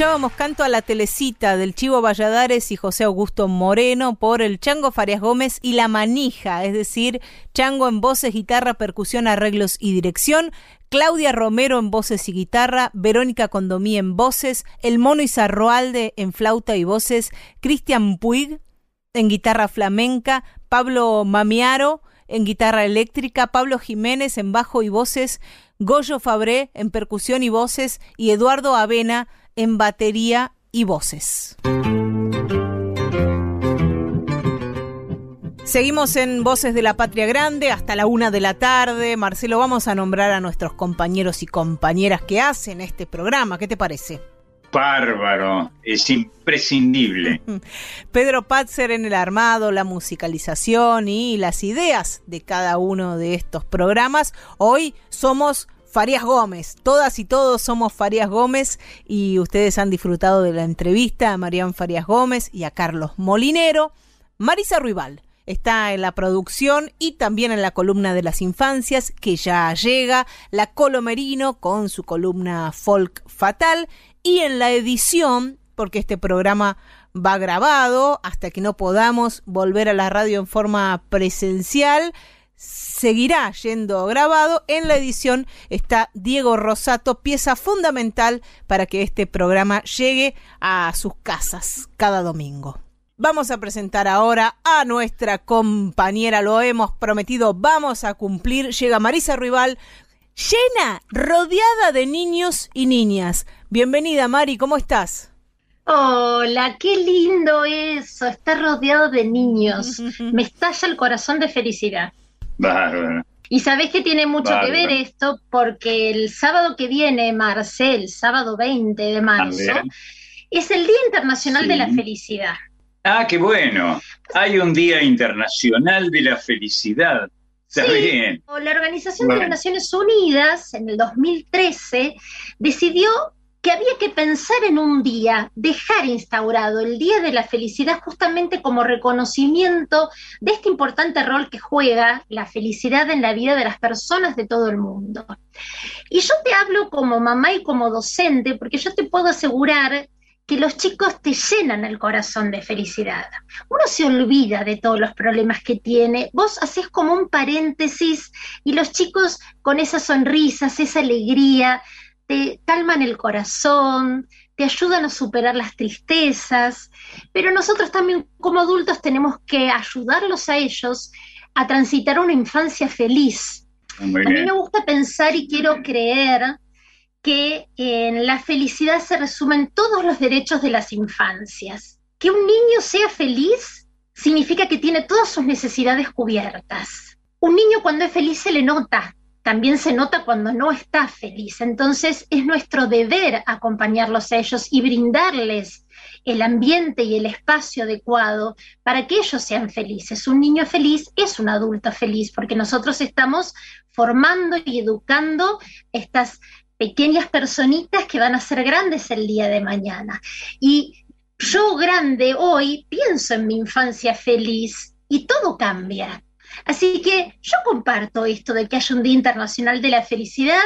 Escuchábamos canto a la telecita del Chivo Valladares y José Augusto Moreno por el Chango Farias Gómez y La Manija, es decir, Chango en voces, guitarra, percusión, arreglos y dirección, Claudia Romero en voces y guitarra, Verónica Condomí en voces, El Mono Izarroalde en flauta y voces, Cristian Puig en guitarra flamenca, Pablo Mamiaro en guitarra eléctrica, Pablo Jiménez en bajo y voces, Goyo Fabré en percusión y voces y Eduardo Avena en batería y voces. Seguimos en Voces de la Patria Grande hasta la una de la tarde. Marcelo, vamos a nombrar a nuestros compañeros y compañeras que hacen este programa. ¿Qué te parece? Bárbaro, es imprescindible. Pedro Patzer en el armado, la musicalización y las ideas de cada uno de estos programas. Hoy somos Farías Gómez. Todas y todos somos Farías Gómez y ustedes han disfrutado de la entrevista a Marián Farías Gómez y a Carlos Molinero. Marisa Ruibal está en la producción y también en la columna de las infancias que ya llega, la Colomerino con su columna Folk Fatal y en la edición, porque este programa va grabado hasta que no podamos volver a la radio en forma presencial seguirá yendo grabado. En la edición está Diego Rosato, pieza fundamental para que este programa llegue a sus casas cada domingo. Vamos a presentar ahora a nuestra compañera, lo hemos prometido, vamos a cumplir. Llega Marisa Rival, llena, rodeada de niños y niñas. Bienvenida Mari, ¿cómo estás? Hola, qué lindo eso, estar rodeado de niños. Me estalla el corazón de felicidad. Bárbaro. Y sabés que tiene mucho Bárbaro. que ver esto porque el sábado que viene, Marcel, sábado 20 de marzo, También. es el Día Internacional de la. Felicidad. Ah, qué bueno. Hay un Día Internacional de la Felicidad. Está Sí. bien. La Organización de las Naciones Unidas en el 2013 decidió que había que pensar en un día, dejar instaurado el Día de la Felicidad justamente como reconocimiento de este importante rol que juega la felicidad en la vida de las personas de todo el mundo. Y yo te hablo como mamá y como docente, porque yo te puedo asegurar que los chicos te llenan el corazón de felicidad. Uno se olvida de todos los problemas que tiene, vos haces como un paréntesis y los chicos con esas sonrisas, esa alegría, te calman el corazón, te ayudan a superar las tristezas, pero nosotros también como adultos tenemos que ayudarlos a ellos a transitar una infancia feliz. Muy A mí me gusta pensar y quiero creer que en la felicidad se resumen todos los derechos de las infancias. Que un niño sea feliz significa que tiene todas sus necesidades cubiertas. Un niño cuando es feliz se le nota, también se nota cuando no está feliz. Entonces es nuestro deber acompañarlos a ellos y brindarles el ambiente y el espacio adecuado para que ellos sean felices. Un niño feliz es un adulto feliz porque nosotros estamos formando y educando estas pequeñas personitas que van a ser grandes el día de mañana. Y yo grande hoy pienso en mi infancia feliz y todo cambia. Así que yo comparto esto de que haya un Día Internacional de la Felicidad.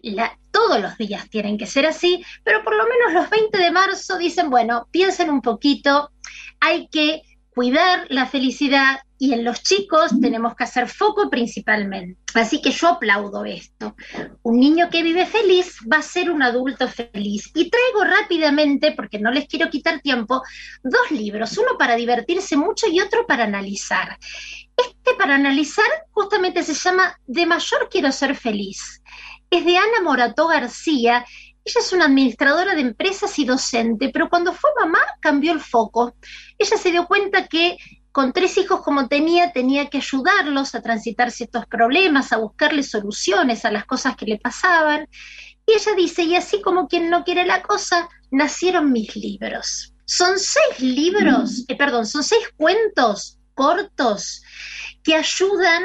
La- todos los días tienen que ser así, pero por lo menos los 20 de marzo dicen, bueno, piensen un poquito, hay que cuidar la felicidad y en los chicos tenemos que hacer foco principalmente. Así que yo aplaudo esto. Un niño que vive feliz va a ser un adulto feliz. Y traigo rápidamente, porque no les quiero quitar tiempo, dos libros, uno para divertirse mucho y otro para analizar. Este para analizar justamente se llama De mayor quiero ser feliz. Es de Ana Morató García. Ella es una administradora de empresas y docente, pero cuando fue mamá cambió el foco. Ella se dio cuenta que con tres hijos como tenía, tenía que ayudarlos a transitar ciertos problemas, a buscarle soluciones a las cosas que le pasaban. Y ella dice, y así como quien no quiere la cosa, nacieron mis libros. Son seis libros, eh, perdón, son seis cuentos cortos que ayudan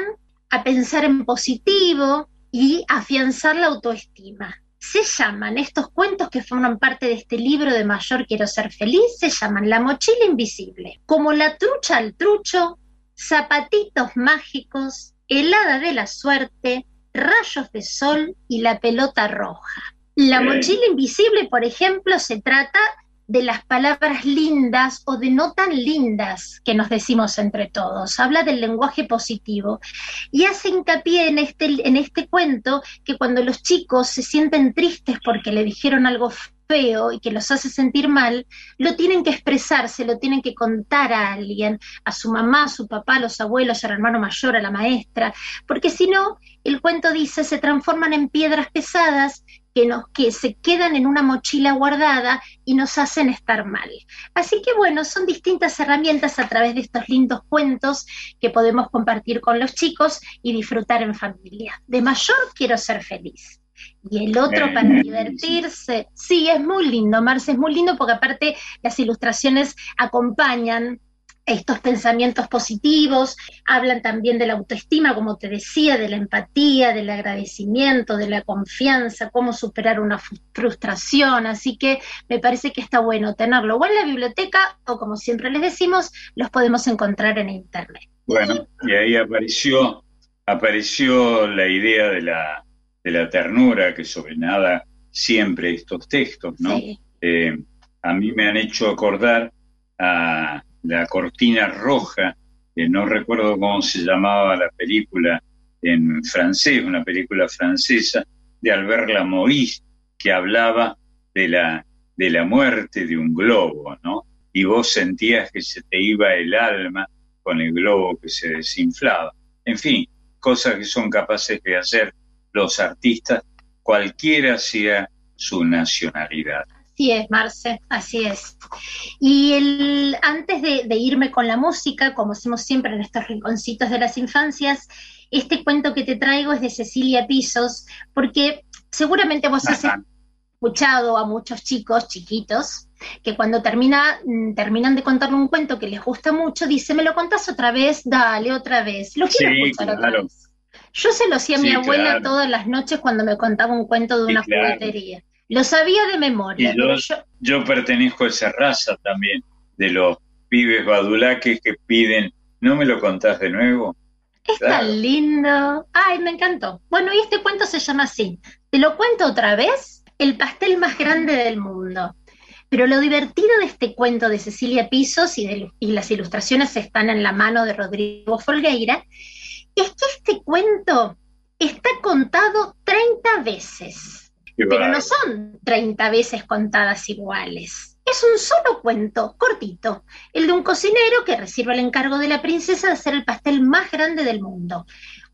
a pensar en positivo y afianzar la autoestima. Se llaman, estos cuentos que forman parte de este libro de Mayor Quiero Ser Feliz, se llaman La Mochila Invisible, como la trucha al trucho, zapatitos mágicos, helada de la suerte, rayos de sol y la pelota roja. La mochila invisible, por ejemplo, se trata de las palabras lindas o de no tan lindas que nos decimos entre todos. Habla del lenguaje positivo y hace hincapié en este, en este cuento que cuando los chicos se sienten tristes porque le dijeron algo feo y que los hace sentir mal, lo tienen que expresar, se lo tienen que contar a alguien, a su mamá, a su papá, a los abuelos, al hermano mayor, a la maestra, porque si no, el cuento dice, se transforman en piedras pesadas que, nos, que se quedan en una mochila guardada y nos hacen estar mal. Así que bueno, son distintas herramientas a través de estos lindos cuentos que podemos compartir con los chicos y disfrutar en familia. De mayor quiero ser feliz. Y el otro para divertirse. Sí, es muy lindo, Marce, es muy lindo porque aparte las ilustraciones acompañan estos pensamientos positivos, hablan también de la autoestima, como te decía, de la empatía, del agradecimiento, de la confianza, cómo superar una frustración, así que me parece que está bueno tenerlo o en la biblioteca o como siempre les decimos, los podemos encontrar en internet. Bueno, y ahí apareció, apareció la idea de la, de la ternura que sobre nada siempre estos textos, ¿no? Sí. Eh, a mí me han hecho acordar a la cortina roja, no recuerdo cómo se llamaba la película en francés, una película francesa de Albert Lamoris, que hablaba de la, de la muerte de un globo, ¿no? Y vos sentías que se te iba el alma con el globo que se desinflaba. En fin, cosas que son capaces de hacer los artistas, cualquiera sea su nacionalidad. Así es, Marce, así es. Y el, antes de, de irme con la música, como hacemos siempre en estos rinconcitos de las infancias, este cuento que te traigo es de Cecilia Pisos, porque seguramente vos has escuchado a muchos chicos chiquitos que cuando termina, mm, terminan de contarle un cuento que les gusta mucho, dice, ¿me lo contás otra vez? Dale, otra vez. Lo quiero Sí, escuchar otra claro. vez. Yo se lo hacía a mi abuela claro. todas las noches cuando me contaba un cuento de Sí, una claro. juguetería. Lo sabía de memoria, Y yo- pero yo, Yo pertenezco a esa raza también, de los pibes badulaques que piden, ¿no me lo contás de nuevo? Es Claro. tan lindo. Ay, me encantó. Bueno, y este cuento se llama así. Te lo cuento otra vez. El pastel más grande del mundo. Pero lo divertido de este cuento de Cecilia Pisos y, de- y las ilustraciones están en la mano de Rodrigo Folgueira, es que este cuento está contado 30 veces. Pero no son 30 veces contadas iguales. Es un solo cuento, cortito, el de un cocinero que recibe el encargo de la princesa de hacer el pastel más grande del mundo.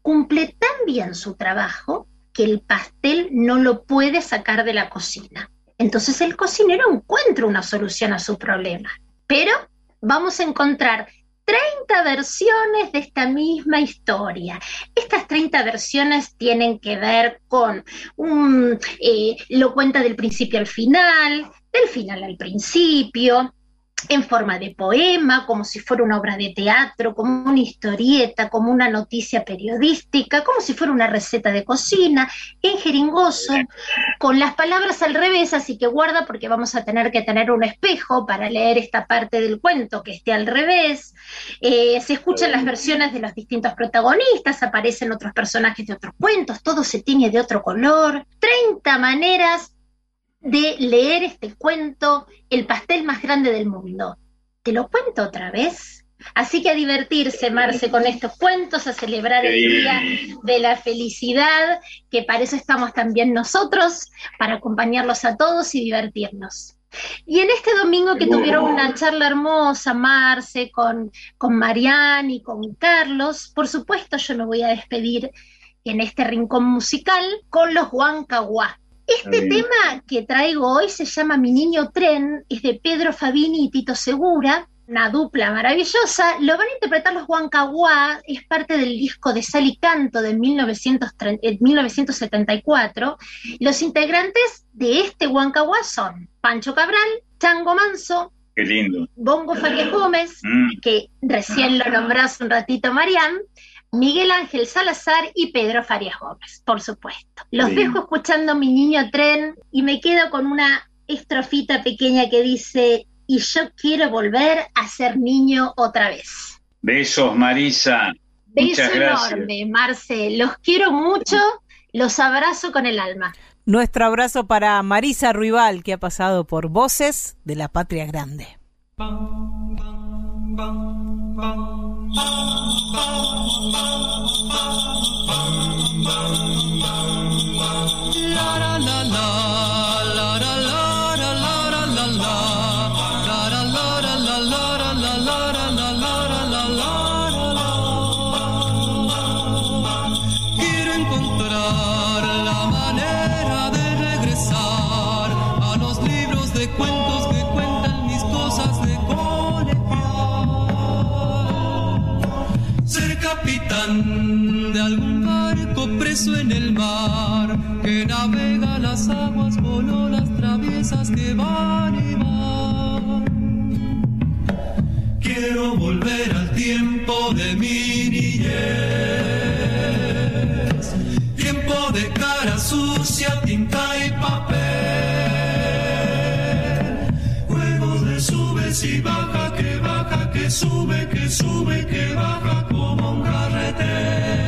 Cumple tan bien su trabajo que el pastel no lo puede sacar de la cocina. Entonces el cocinero encuentra una solución a su problema. Pero vamos a encontrar 30 versiones de esta misma historia. Estas 30 versiones tienen que ver con un, eh, lo cuenta del principio al final, del final al principio, en forma de poema, como si fuera una obra de teatro, como una historieta, como una noticia periodística, como si fuera una receta de cocina, en jeringoso, con las palabras al revés, así que guarda porque vamos a tener que tener un espejo para leer esta parte del cuento que esté al revés. Eh, se escuchan las versiones de los distintos protagonistas, aparecen otros personajes de otros cuentos, todo se tiñe de otro color. 30 maneras de leer este cuento, El pastel más grande del mundo. ¿Te lo cuento otra vez? Así que a divertirse, Marce, con estos cuentos, a celebrar el día de la felicidad, que para eso estamos también nosotros, para acompañarlos a todos y divertirnos. Y en este domingo que tuvieron una charla hermosa, Marce, con, con Marianne y con Carlos, por supuesto yo me voy a despedir en este rincón musical con los Huancahuá. Este tema que traigo hoy se llama Mi Niño Tren, es de Pedro Fabini y Tito Segura, una dupla maravillosa. Lo van a interpretar los Huancahuá, es parte del disco de Sal y Canto de 1930 eh, 1974. Los integrantes de este Huancahuá son Pancho Cabral, Chango Manso, Qué lindo. Bongo Farias Gómez, Mm, que recién lo nombró hace un ratito Marián, Miguel Ángel Salazar y Pedro Farias Gómez, por supuesto. Los Sí. dejo escuchando Mi Niño Tren y me quedo con una estrofita pequeña que dice, y yo quiero volver a ser niño otra vez. Besos, Marisa. Beso Muchas gracias. enorme, Marce. Los quiero mucho, los abrazo con el alma. Nuestro abrazo para Marisa Ruibal, que ha pasado por Voces de la Patria Grande. la la la la. De algún barco preso en el mar que navega las aguas con olas traviesas que van y van. Quiero volver al tiempo de mi niñez. Tiempo de cara sucia, tinta y papel. Juegos de subes y baja, que baja, que sube, que sube, que baja mon go.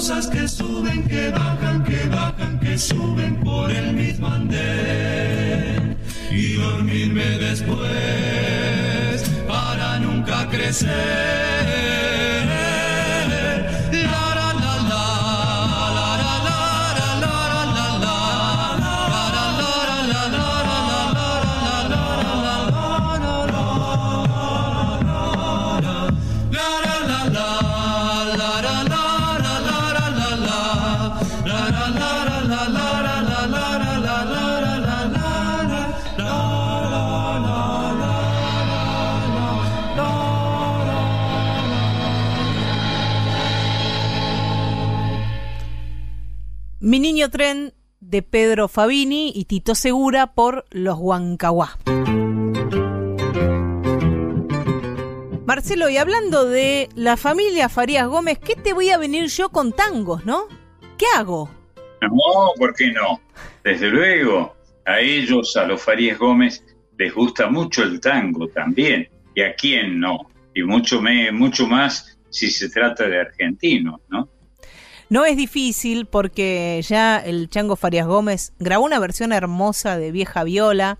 Cosas que suben, que bajan, que bajan, que suben por el mismo andén y dormirme después para nunca crecer. Tren de Pedro Fabini y Tito Segura por Los Huancahuá. Marcelo, y hablando de la familia Farías Gómez, ¿qué te voy a venir yo con tangos, no? ¿Qué hago? No, ¿por qué no? Desde luego, a ellos, a los Farías Gómez, les gusta mucho el tango también. ¿Y a quién no? Y mucho, me, mucho más si se trata de argentinos, ¿no? No es difícil porque ya el Chango Farías Gómez grabó una versión hermosa de Vieja Viola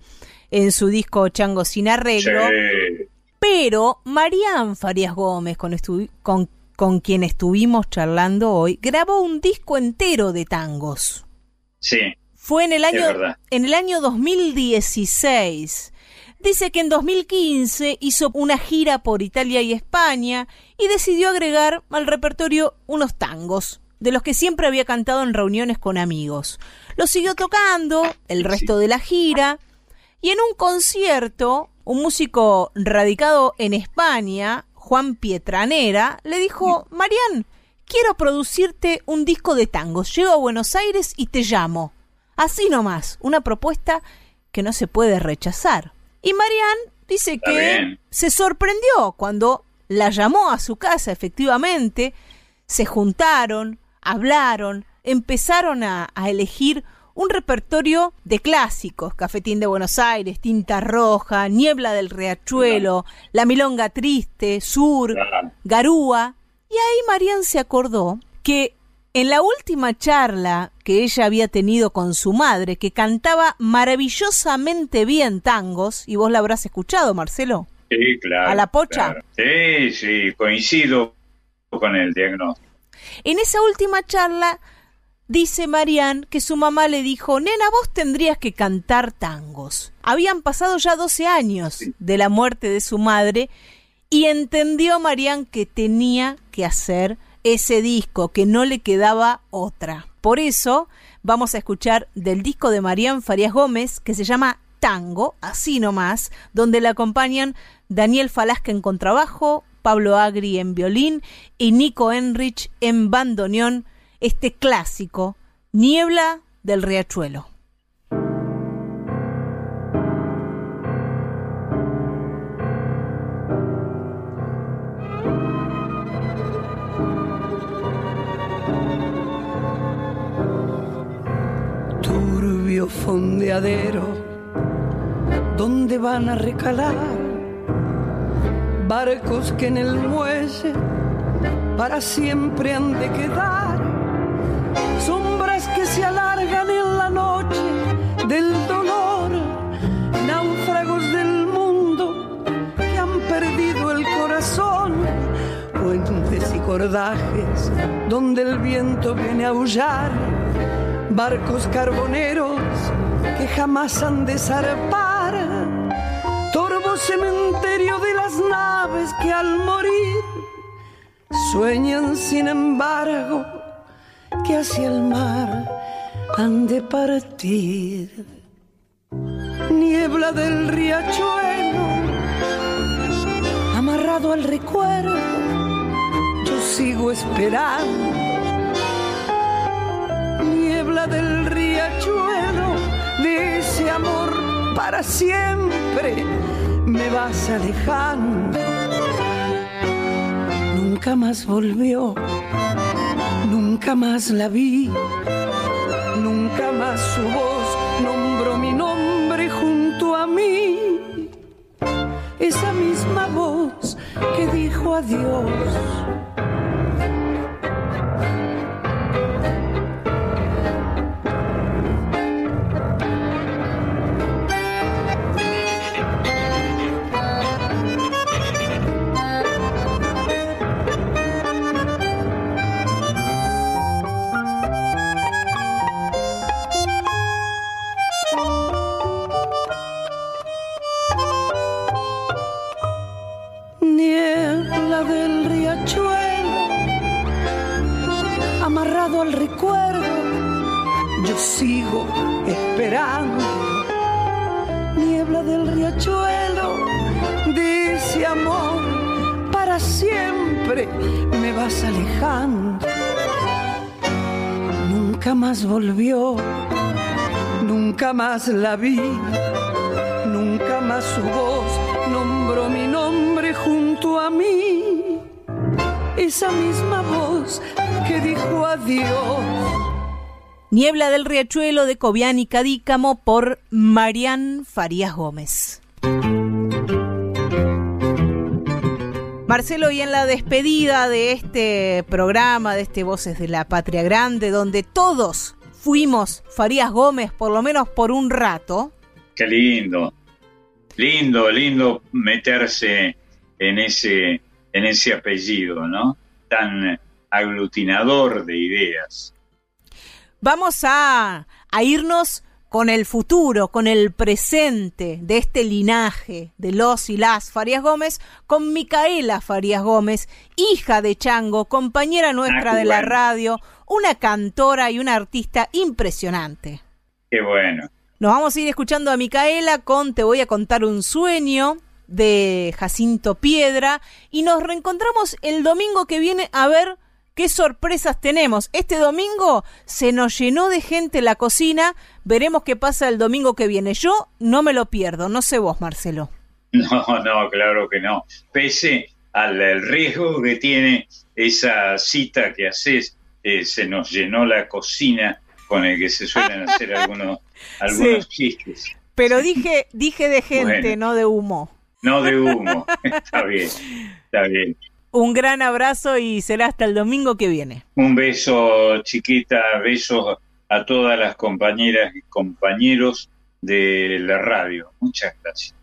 en su disco Chango sin arreglo. Sí. Pero Marían Farías Gómez, con, con, con quien estuvimos charlando hoy, grabó un disco entero de tangos. Sí, Fue en el año, en el año 2016. Dice que en 2015 hizo una gira por Italia y España y decidió agregar al repertorio unos tangos, de los que siempre había cantado en reuniones con amigos. Los siguió tocando el resto de la gira y en un concierto, un músico radicado en España, Juan Pietranera, le dijo, Marian, quiero producirte un disco de tangos. Llego a Buenos Aires y te llamo. Así nomás, una propuesta que no se puede rechazar. Y Marian dice Está que bien. se sorprendió cuando la llamó a su casa, efectivamente, se juntaron, hablaron, empezaron a, a elegir un repertorio de clásicos, Cafetín de Buenos Aires, Tinta Roja, Niebla del Riachuelo, La Milonga Triste, Sur. Garúa. Y ahí Marian se acordó que en la última charla que ella había tenido con su madre, que cantaba maravillosamente bien tangos, y vos la habrás escuchado, Marcelo. Sí, claro. ¿A la pocha? claro. Sí, sí, coincido con el diagnóstico. En esa última charla dice Marianne que su mamá le dijo, nena, vos tendrías que cantar tangos. Habían pasado ya 12 años de la muerte de su madre y entendió Marianne que tenía que hacer ese disco, que no le quedaba otra. Por eso vamos a escuchar del disco de Marianne Farías Gómez que se llama Tango, así nomás, donde le acompañan Daniel Falasca en contrabajo, Pablo Agri en violín y Nico Enrich en bandoneón, este clásico, Niebla del Riachuelo. turbio fondeadero donde van a recalar barcos que en el muelle para siempre han de quedar. Sombras que se alargan en la noche del dolor. Náufragos del mundo que han perdido el corazón. Puentes y cordajes donde el viento viene a aullar. Barcos carboneros que jamás han de zarpar, cementerio de las naves que al morir sueñan sin embargo que hacia el mar han de partir. Niebla del riachuelo, amarrado al recuerdo, yo sigo esperando niebla del riachuelo, de ese amor para siempre me vas alejando. Nunca más volvió, nunca más la vi, nunca más su voz nombró mi nombre junto a mí. Esa misma voz que dijo adiós. Más la vi, nunca más su voz nombró mi nombre junto a mí. Esa misma voz que dijo adiós. Niebla del Riachuelo de Cobian y Cadícamo por Marian Farías Gómez. Marcelo, y en la despedida de este programa, de este Voces de la Patria Grande, donde todos fuimos Farías Gómez, por lo menos por un rato. Qué lindo, lindo, lindo meterse en ese, en ese apellido, ¿no? Tan aglutinador de ideas. Vamos a, a irnos con el futuro, con el presente de este linaje de los y las Farías Gómez, con Micaela Farías Gómez, hija de Chango, compañera nuestra Ah, de la radio, una cantora y una artista impresionante. Qué bueno. Nos vamos a ir escuchando a Micaela con Te voy a contar un sueño de Jacinto Piedra y nos reencontramos el domingo que viene a ver qué sorpresas tenemos. Este domingo se nos llenó de gente la cocina, veremos qué pasa el domingo que viene. Yo no me lo pierdo, no sé vos, Marcelo. No, no, claro que no. Pese al riesgo que tiene esa cita que haces, eh, se nos llenó la cocina con el que se suelen hacer algunos, algunos chistes. Pero dije, dije de gente, Bueno. no de humo. No de humo. está bien, está bien. Un gran abrazo y será hasta el domingo que viene. Un beso, chiquita, besos a todas las compañeras y compañeros de la radio. Muchas gracias.